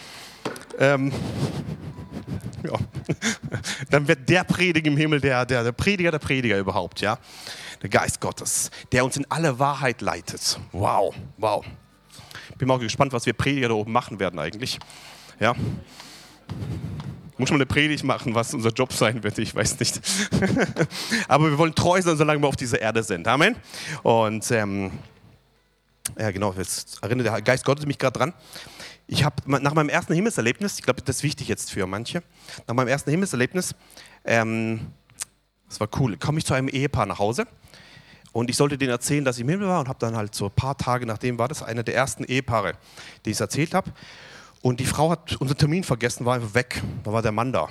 Ähm, ja. Dann wird der Prediger im Himmel der, der, der Prediger der Prediger überhaupt, ja. Der Geist Gottes, der uns in alle Wahrheit leitet. Wow, wow. Bin mal gespannt, was wir Prediger da oben machen werden eigentlich. Ja. Muss man eine Predigt machen, was unser Job sein wird, ich weiß nicht. Aber wir wollen treu sein, solange wir auf dieser Erde sind. Amen. Und ähm, ja, genau, jetzt erinnert der Geist Gottes mich gerade dran. Ich habe nach meinem ersten Himmelserlebnis, ich glaube, das ist wichtig jetzt für manche, nach meinem ersten Himmelserlebnis, ähm, das war cool, komme ich zu einem Ehepaar nach Hause und ich sollte denen erzählen, dass ich im Himmel war und habe dann halt so ein paar Tage nachdem war das einer der ersten Ehepaare, die ich es erzählt habe. Und die Frau hat unseren Termin vergessen, war einfach weg. Da war der Mann da.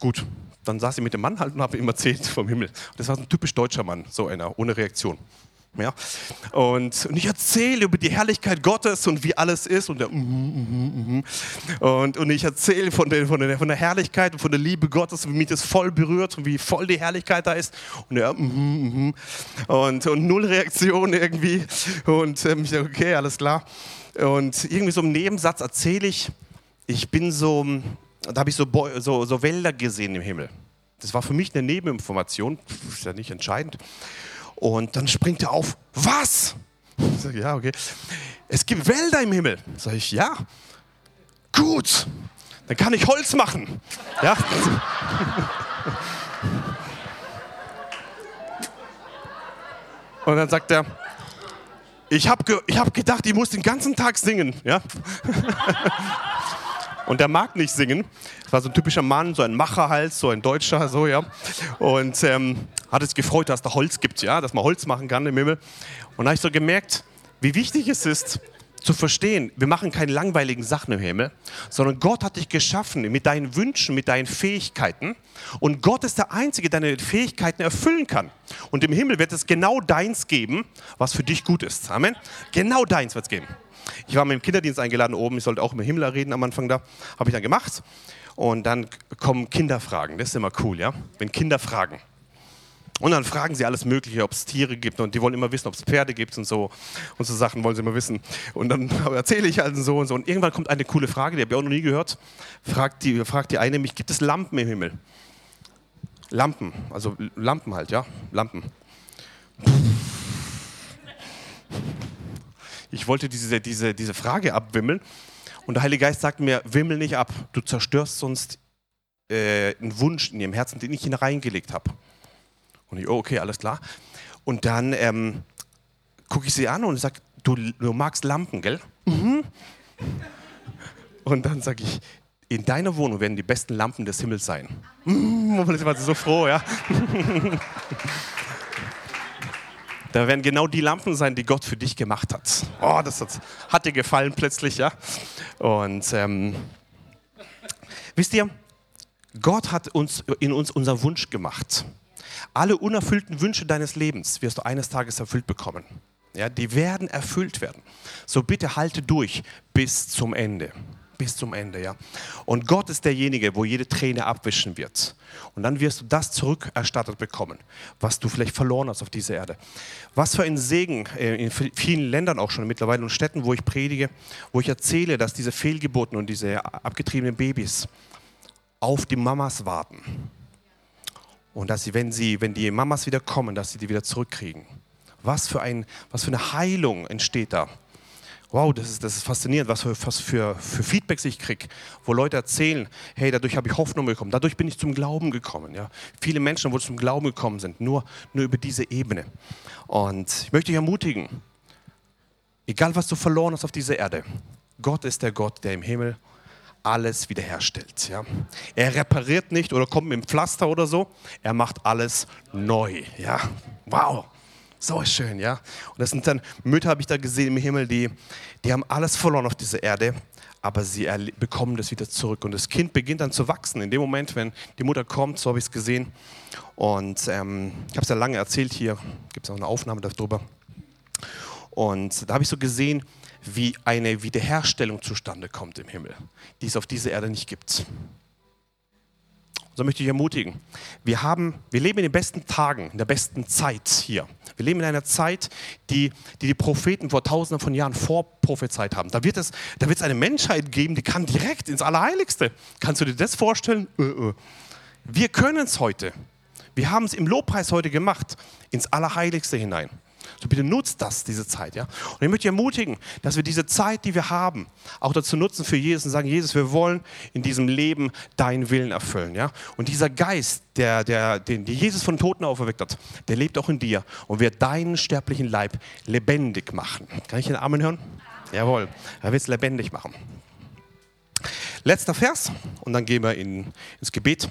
Gut, dann saß ich mit dem Mann halt und habe ihm erzählt vom Himmel. Das war ein typisch deutscher Mann, so einer, ohne Reaktion. Ja? Und, und ich erzähle über die Herrlichkeit Gottes und wie alles ist. Und, der, mm, mm, mm, und, und ich erzähle von, den, von, der, von der Herrlichkeit und von der Liebe Gottes, wie mich das voll berührt und wie voll die Herrlichkeit da ist. Und er, und, und null Reaktion irgendwie. Und ähm, ich dachte, okay, alles klar. Und irgendwie so im Nebensatz erzähle ich, ich bin so, da habe ich so, so, so Wälder gesehen im Himmel. Das war für mich eine Nebeninformation, ist ja nicht entscheidend. Und dann springt er auf, was? Ich sage, ja, okay. Es gibt Wälder im Himmel. Sage ich, ja. Gut, dann kann ich Holz machen. Ja. Und dann sagt er, ich habe ge hab gedacht, ich muss den ganzen Tag singen. Ja? Und der mag nicht singen. Das war so ein typischer Mann, so ein Macherhals, so ein Deutscher, so, ja. Und ähm, hat es gefreut, dass da Holz gibt, ja, dass man Holz machen kann im Himmel. Und da habe ich so gemerkt, wie wichtig es ist, zu verstehen, wir machen keine langweiligen Sachen im Himmel, sondern Gott hat dich geschaffen mit deinen Wünschen, mit deinen Fähigkeiten. Und Gott ist der Einzige, der deine Fähigkeiten erfüllen kann. Und im Himmel wird es genau deins geben, was für dich gut ist. Amen. Genau deins wird es geben. Ich war mit dem Kinderdienst eingeladen oben, ich sollte auch im Himmel reden am Anfang da. Habe ich dann gemacht. Und dann kommen Kinderfragen. Das ist immer cool, ja? Wenn Kinder fragen. Und dann fragen sie alles Mögliche, ob es Tiere gibt und die wollen immer wissen, ob es Pferde gibt und so. Und so Sachen wollen sie immer wissen. Und dann erzähle ich halt so und so. Und irgendwann kommt eine coole Frage, die habe ich auch noch nie gehört. Fragt die, fragt die eine mich, gibt es Lampen im Himmel? Lampen, also Lampen halt, ja, Lampen. Ich wollte diese, diese, diese Frage abwimmeln und der Heilige Geist sagt mir, wimmel nicht ab, du zerstörst sonst äh, einen Wunsch in ihrem Herzen, den ich hineingelegt habe. Und ich, oh, okay, alles klar. Und dann ähm, gucke ich sie an und sage, du, du magst Lampen, gell? Mhm. Und dann sage ich, in deiner Wohnung werden die besten Lampen des Himmels sein. Mhm, ich war so froh, ja. da werden genau die Lampen sein, die Gott für dich gemacht hat. Oh, das hat, hat dir gefallen plötzlich, ja. Und ähm, wisst ihr, Gott hat uns in uns unseren Wunsch gemacht. Alle unerfüllten Wünsche deines Lebens wirst du eines Tages erfüllt bekommen. Ja, die werden erfüllt werden. So bitte halte durch bis zum Ende. Bis zum Ende, ja. Und Gott ist derjenige, wo jede Träne abwischen wird. Und dann wirst du das zurückerstattet bekommen, was du vielleicht verloren hast auf dieser Erde. Was für ein Segen äh, in vielen Ländern auch schon mittlerweile und Städten, wo ich predige, wo ich erzähle, dass diese Fehlgeburten und diese abgetriebenen Babys auf die Mamas warten und dass sie, wenn, sie, wenn die Mamas wieder kommen, dass sie die wieder zurückkriegen. Was für, ein, was für eine Heilung entsteht da. Wow, das ist, das ist faszinierend, was für, was für, für Feedbacks ich kriege, wo Leute erzählen, hey, dadurch habe ich Hoffnung bekommen, dadurch bin ich zum Glauben gekommen. Ja? Viele Menschen, wo zum Glauben gekommen sind, nur, nur über diese Ebene. Und ich möchte dich ermutigen, egal was du verloren hast auf dieser Erde, Gott ist der Gott, der im Himmel alles wiederherstellt. Ja? Er repariert nicht oder kommt mit dem Pflaster oder so, er macht alles neu. Ja? Wow. So schön, ja. Und das sind dann Mütter, habe ich da gesehen im Himmel, die, die haben alles verloren auf dieser Erde, aber sie bekommen das wieder zurück. Und das Kind beginnt dann zu wachsen. In dem Moment, wenn die Mutter kommt, so habe ich es gesehen. Und ähm, ich habe es ja lange erzählt hier, gibt es auch eine Aufnahme darüber. Und da habe ich so gesehen, wie eine Wiederherstellung zustande kommt im Himmel, die es auf dieser Erde nicht gibt. So möchte ich ermutigen. Wir, haben, wir leben in den besten Tagen, in der besten Zeit hier. Wir leben in einer Zeit, die die, die Propheten vor tausenden von Jahren vorprophezeit haben. Da wird, es, da wird es eine Menschheit geben, die kann direkt ins Allerheiligste. Kannst du dir das vorstellen? Äh, äh. Wir können es heute. Wir haben es im Lobpreis heute gemacht, ins Allerheiligste hinein. So bitte nutzt das, diese Zeit. Ja? Und ich möchte dich ermutigen, dass wir diese Zeit, die wir haben, auch dazu nutzen für Jesus und sagen, Jesus, wir wollen in diesem Leben deinen Willen erfüllen. Ja? Und dieser Geist, der, der, den Jesus von Toten auferweckt hat, der lebt auch in dir und wird deinen sterblichen Leib lebendig machen. Kann ich den Amen hören? Jawohl, er wird es lebendig machen. Letzter Vers und dann gehen wir in, ins Gebet.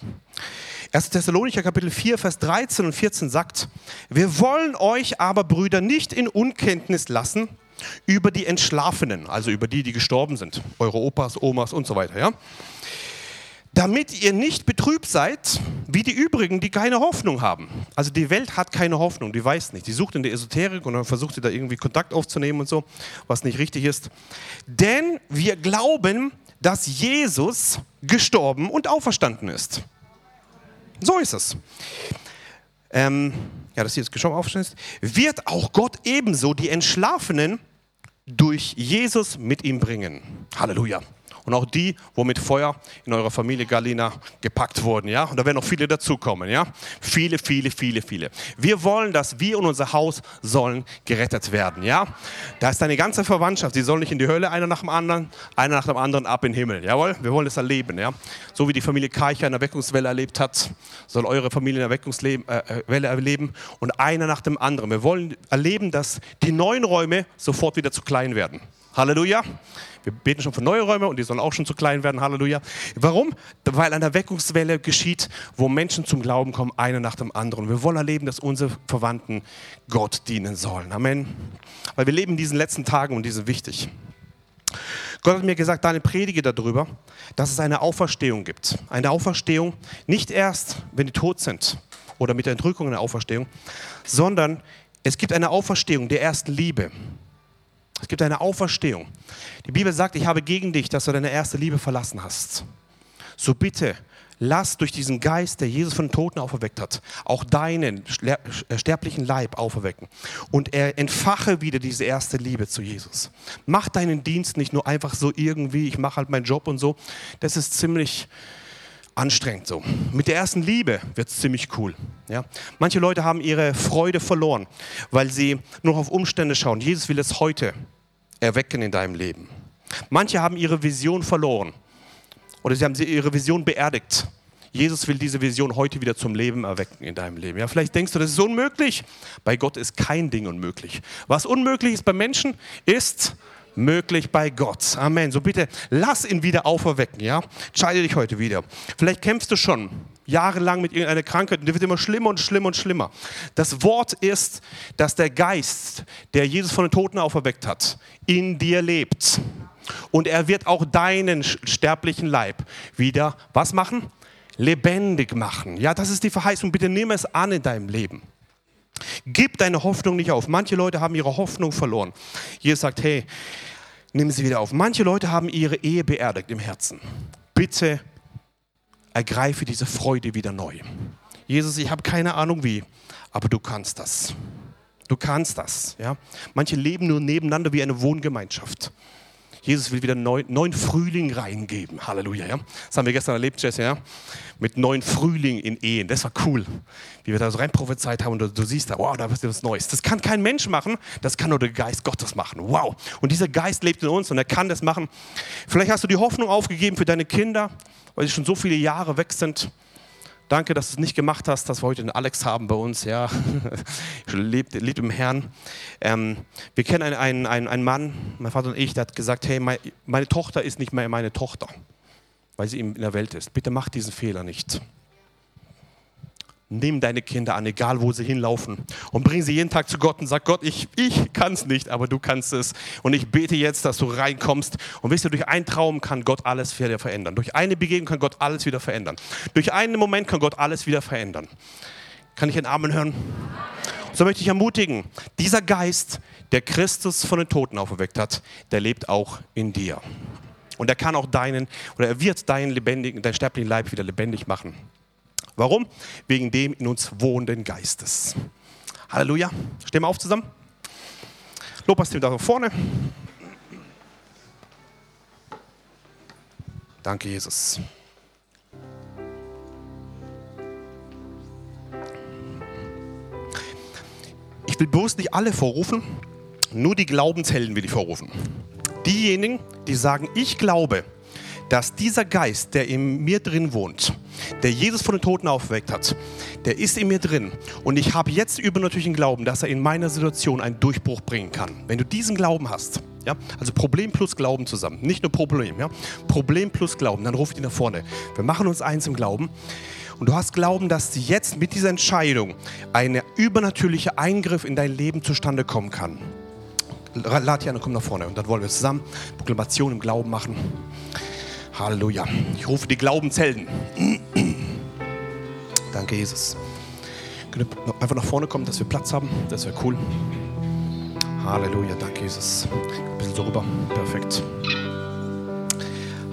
1. Thessalonicher Kapitel 4, Vers 13 und 14 sagt, wir wollen euch aber, Brüder, nicht in Unkenntnis lassen über die Entschlafenen, also über die, die gestorben sind, eure Opas, Omas und so weiter, ja? damit ihr nicht betrübt seid, wie die übrigen, die keine Hoffnung haben. Also die Welt hat keine Hoffnung, die weiß nicht. Die sucht in der Esoterik und dann versucht sie da irgendwie Kontakt aufzunehmen und so, was nicht richtig ist. Denn wir glauben, dass Jesus gestorben und auferstanden ist. So ist es. Ähm, ja, das hier ist geschoben aufschnitt. Wird auch Gott ebenso die Entschlafenen durch Jesus mit ihm bringen. Halleluja und auch die, wo mit Feuer in eurer Familie Galina gepackt wurden, ja. Und da werden noch viele dazukommen, ja. Viele, viele, viele, viele. Wir wollen, dass wir und unser Haus sollen gerettet werden, ja. Da ist deine ganze Verwandtschaft, die soll nicht in die Hölle, einer nach dem anderen, einer nach dem anderen ab in den Himmel, jawohl. Wir wollen das erleben, ja. So wie die Familie Keicher eine Erweckungswelle erlebt hat, soll eure Familie eine Erweckungswelle äh, äh erleben und einer nach dem anderen. Wir wollen erleben, dass die neuen Räume sofort wieder zu klein werden. Halleluja. Wir beten schon für neue Räume und die sollen auch schon zu klein werden. Halleluja. Warum? Weil eine Erweckungswelle geschieht, wo Menschen zum Glauben kommen, einer nach dem anderen. Wir wollen erleben, dass unsere Verwandten Gott dienen sollen. Amen. Weil wir leben in diesen letzten Tagen und die sind wichtig. Gott hat mir gesagt, deine predige darüber, dass es eine Auferstehung gibt. Eine Auferstehung nicht erst, wenn die tot sind oder mit der Entrückung eine Auferstehung, sondern es gibt eine Auferstehung der ersten Liebe. Es gibt eine Auferstehung. Die Bibel sagt, ich habe gegen dich, dass du deine erste Liebe verlassen hast. So bitte, lass durch diesen Geist, der Jesus von den Toten auferweckt hat, auch deinen äh, sterblichen Leib auferwecken. Und er entfache wieder diese erste Liebe zu Jesus. Mach deinen Dienst nicht nur einfach so irgendwie, ich mache halt meinen Job und so. Das ist ziemlich anstrengend so. Mit der ersten Liebe wird es ziemlich cool. Ja? Manche Leute haben ihre Freude verloren, weil sie nur auf Umstände schauen. Jesus will es heute erwecken in deinem Leben. Manche haben ihre Vision verloren oder sie haben ihre Vision beerdigt. Jesus will diese Vision heute wieder zum Leben erwecken in deinem Leben. Ja, vielleicht denkst du, das ist unmöglich. Bei Gott ist kein Ding unmöglich. Was unmöglich ist bei Menschen, ist möglich bei Gott. Amen. So bitte lass ihn wieder auferwecken, ja? Entscheide dich heute wieder. Vielleicht kämpfst du schon jahrelang mit irgendeiner Krankheit und die wird immer schlimmer und schlimmer und schlimmer. Das Wort ist, dass der Geist, der Jesus von den Toten auferweckt hat, in dir lebt. Und er wird auch deinen sterblichen Leib wieder was machen? Lebendig machen. Ja, das ist die Verheißung. Bitte nimm es an in deinem Leben. Gib deine Hoffnung nicht auf. Manche Leute haben ihre Hoffnung verloren. Jesus sagt, hey, nimm sie wieder auf. Manche Leute haben ihre Ehe beerdigt im Herzen. Bitte ergreife diese Freude wieder neu. Jesus, ich habe keine Ahnung wie, aber du kannst das. Du kannst das. Ja? Manche leben nur nebeneinander wie eine Wohngemeinschaft. Jesus will wieder neu, neuen Frühling reingeben. Halleluja. Ja? Das haben wir gestern erlebt, Jesse, ja? mit neuen Frühling in Ehen. Das war cool, wie wir da so rein prophezeit haben und du, du siehst da, wow, da ist was Neues. Das kann kein Mensch machen, das kann nur der Geist Gottes machen. Wow. Und dieser Geist lebt in uns und er kann das machen. Vielleicht hast du die Hoffnung aufgegeben für deine Kinder, weil sie schon so viele Jahre weg sind. Danke, dass du es nicht gemacht hast, dass wir heute den Alex haben bei uns. Ja, lebt, lebt im Herrn. Ähm, wir kennen einen, einen, einen, einen Mann, mein Vater und ich, der hat gesagt: Hey, meine, meine Tochter ist nicht mehr meine Tochter, weil sie in der Welt ist. Bitte mach diesen Fehler nicht. Nimm deine Kinder an, egal wo sie hinlaufen, und bring sie jeden Tag zu Gott und sag: Gott, ich, ich kann es nicht, aber du kannst es. Und ich bete jetzt, dass du reinkommst. Und wisst ihr, durch einen Traum kann Gott alles wieder verändern. Durch eine Begegnung kann Gott alles wieder verändern. Durch einen Moment kann Gott alles wieder verändern. Kann ich einen Amen hören? So möchte ich ermutigen, dieser Geist, der Christus von den Toten auferweckt hat, der lebt auch in dir. Und er kann auch deinen, oder er wird deinen lebendigen, deinen sterblichen Leib wieder lebendig machen. Warum? Wegen dem in uns wohnenden Geistes. Halleluja. Stehen wir auf zusammen. Lobpreisteam da vorne. Danke, Jesus. Ich will bloß nicht alle vorrufen, nur die Glaubenshelden will ich vorrufen. Diejenigen, die sagen, ich glaube, dass dieser Geist, der in mir drin wohnt, der Jesus von den Toten aufgeweckt hat, der ist in mir drin. Und ich habe jetzt übernatürlichen Glauben, dass er in meiner Situation einen Durchbruch bringen kann. Wenn du diesen Glauben hast, ja, also Problem plus Glauben zusammen, nicht nur Problem, ja, Problem plus Glauben, dann ruf ich ihn nach vorne. Wir machen uns eins im Glauben. Und du hast Glauben, dass jetzt mit dieser Entscheidung ein übernatürlicher Eingriff in dein Leben zustande kommen kann. Lad Jan, komm nach vorne und dann wollen wir zusammen Proklamation im Glauben machen. Halleluja. Ich rufe die Glaubenshelden. Danke, Jesus. Könnt einfach nach vorne kommen, dass wir Platz haben? Das wäre cool. Halleluja, danke, Jesus. Ein bisschen so rüber. Perfekt.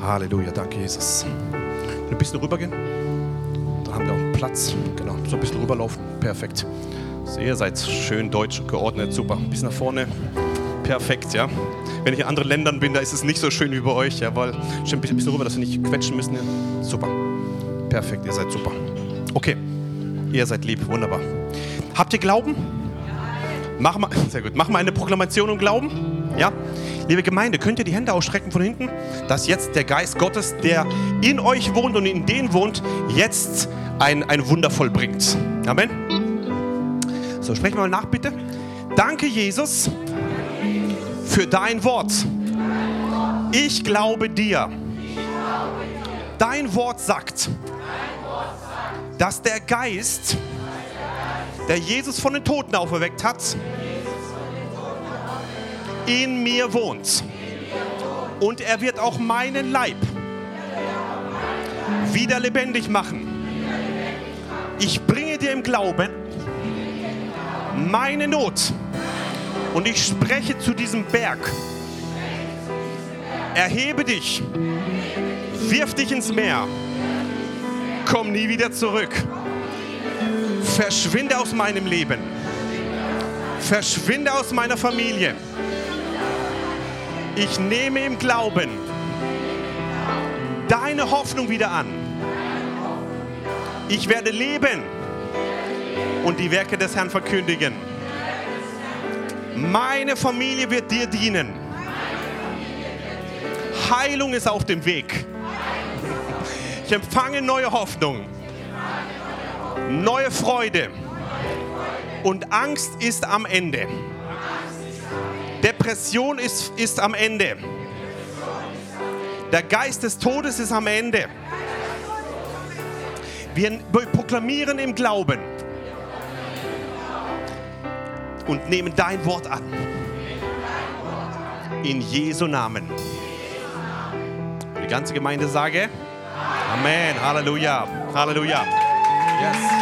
Halleluja, danke, Jesus. Könnt ein bisschen rübergehen? Dann haben wir auch Platz. Genau, so ein bisschen rüberlaufen. Perfekt. So, ihr seid schön deutsch geordnet. Super. Ein bisschen nach vorne. Perfekt, ja. Wenn ich in anderen Ländern bin, da ist es nicht so schön wie bei euch, ja, weil ein bisschen rüber, dass wir nicht quetschen müssen. Ja. Super. Perfekt, ihr seid super. Okay, ihr seid lieb, wunderbar. Habt ihr Glauben? Mach mal, sehr gut. Mach mal eine Proklamation im Glauben. Ja? Liebe Gemeinde, könnt ihr die Hände ausstrecken von hinten, dass jetzt der Geist Gottes, der in euch wohnt und in denen wohnt, jetzt ein, ein Wunder vollbringt. Amen. So, sprechen wir mal nach, bitte. Danke, Jesus, für dein Wort. Ich glaube dir. Dein Wort sagt, dass der Geist, der Jesus von den Toten auferweckt hat, in mir wohnt. Und er wird auch meinen Leib wieder lebendig machen. Ich bringe dir im Glauben meine Not und ich spreche zu diesem Berg. Erhebe dich, wirf dich ins Meer, komm nie wieder zurück. Verschwinde aus meinem Leben. Verschwinde aus meiner Familie. Ich nehme im Glauben deine Hoffnung wieder an. Ich werde leben und die Werke des Herrn verkündigen. Meine Familie wird dir dienen. Heilung ist auf dem Weg. Ich empfange neue Hoffnung, neue Freude und Angst ist am Ende. Depression ist, ist am Ende. Der Geist des Todes ist am Ende. Wir proklamieren im Glauben und nehmen dein Wort an. In Jesu Namen. Und die ganze Gemeinde sage Amen. Halleluja. Halleluja. Yes.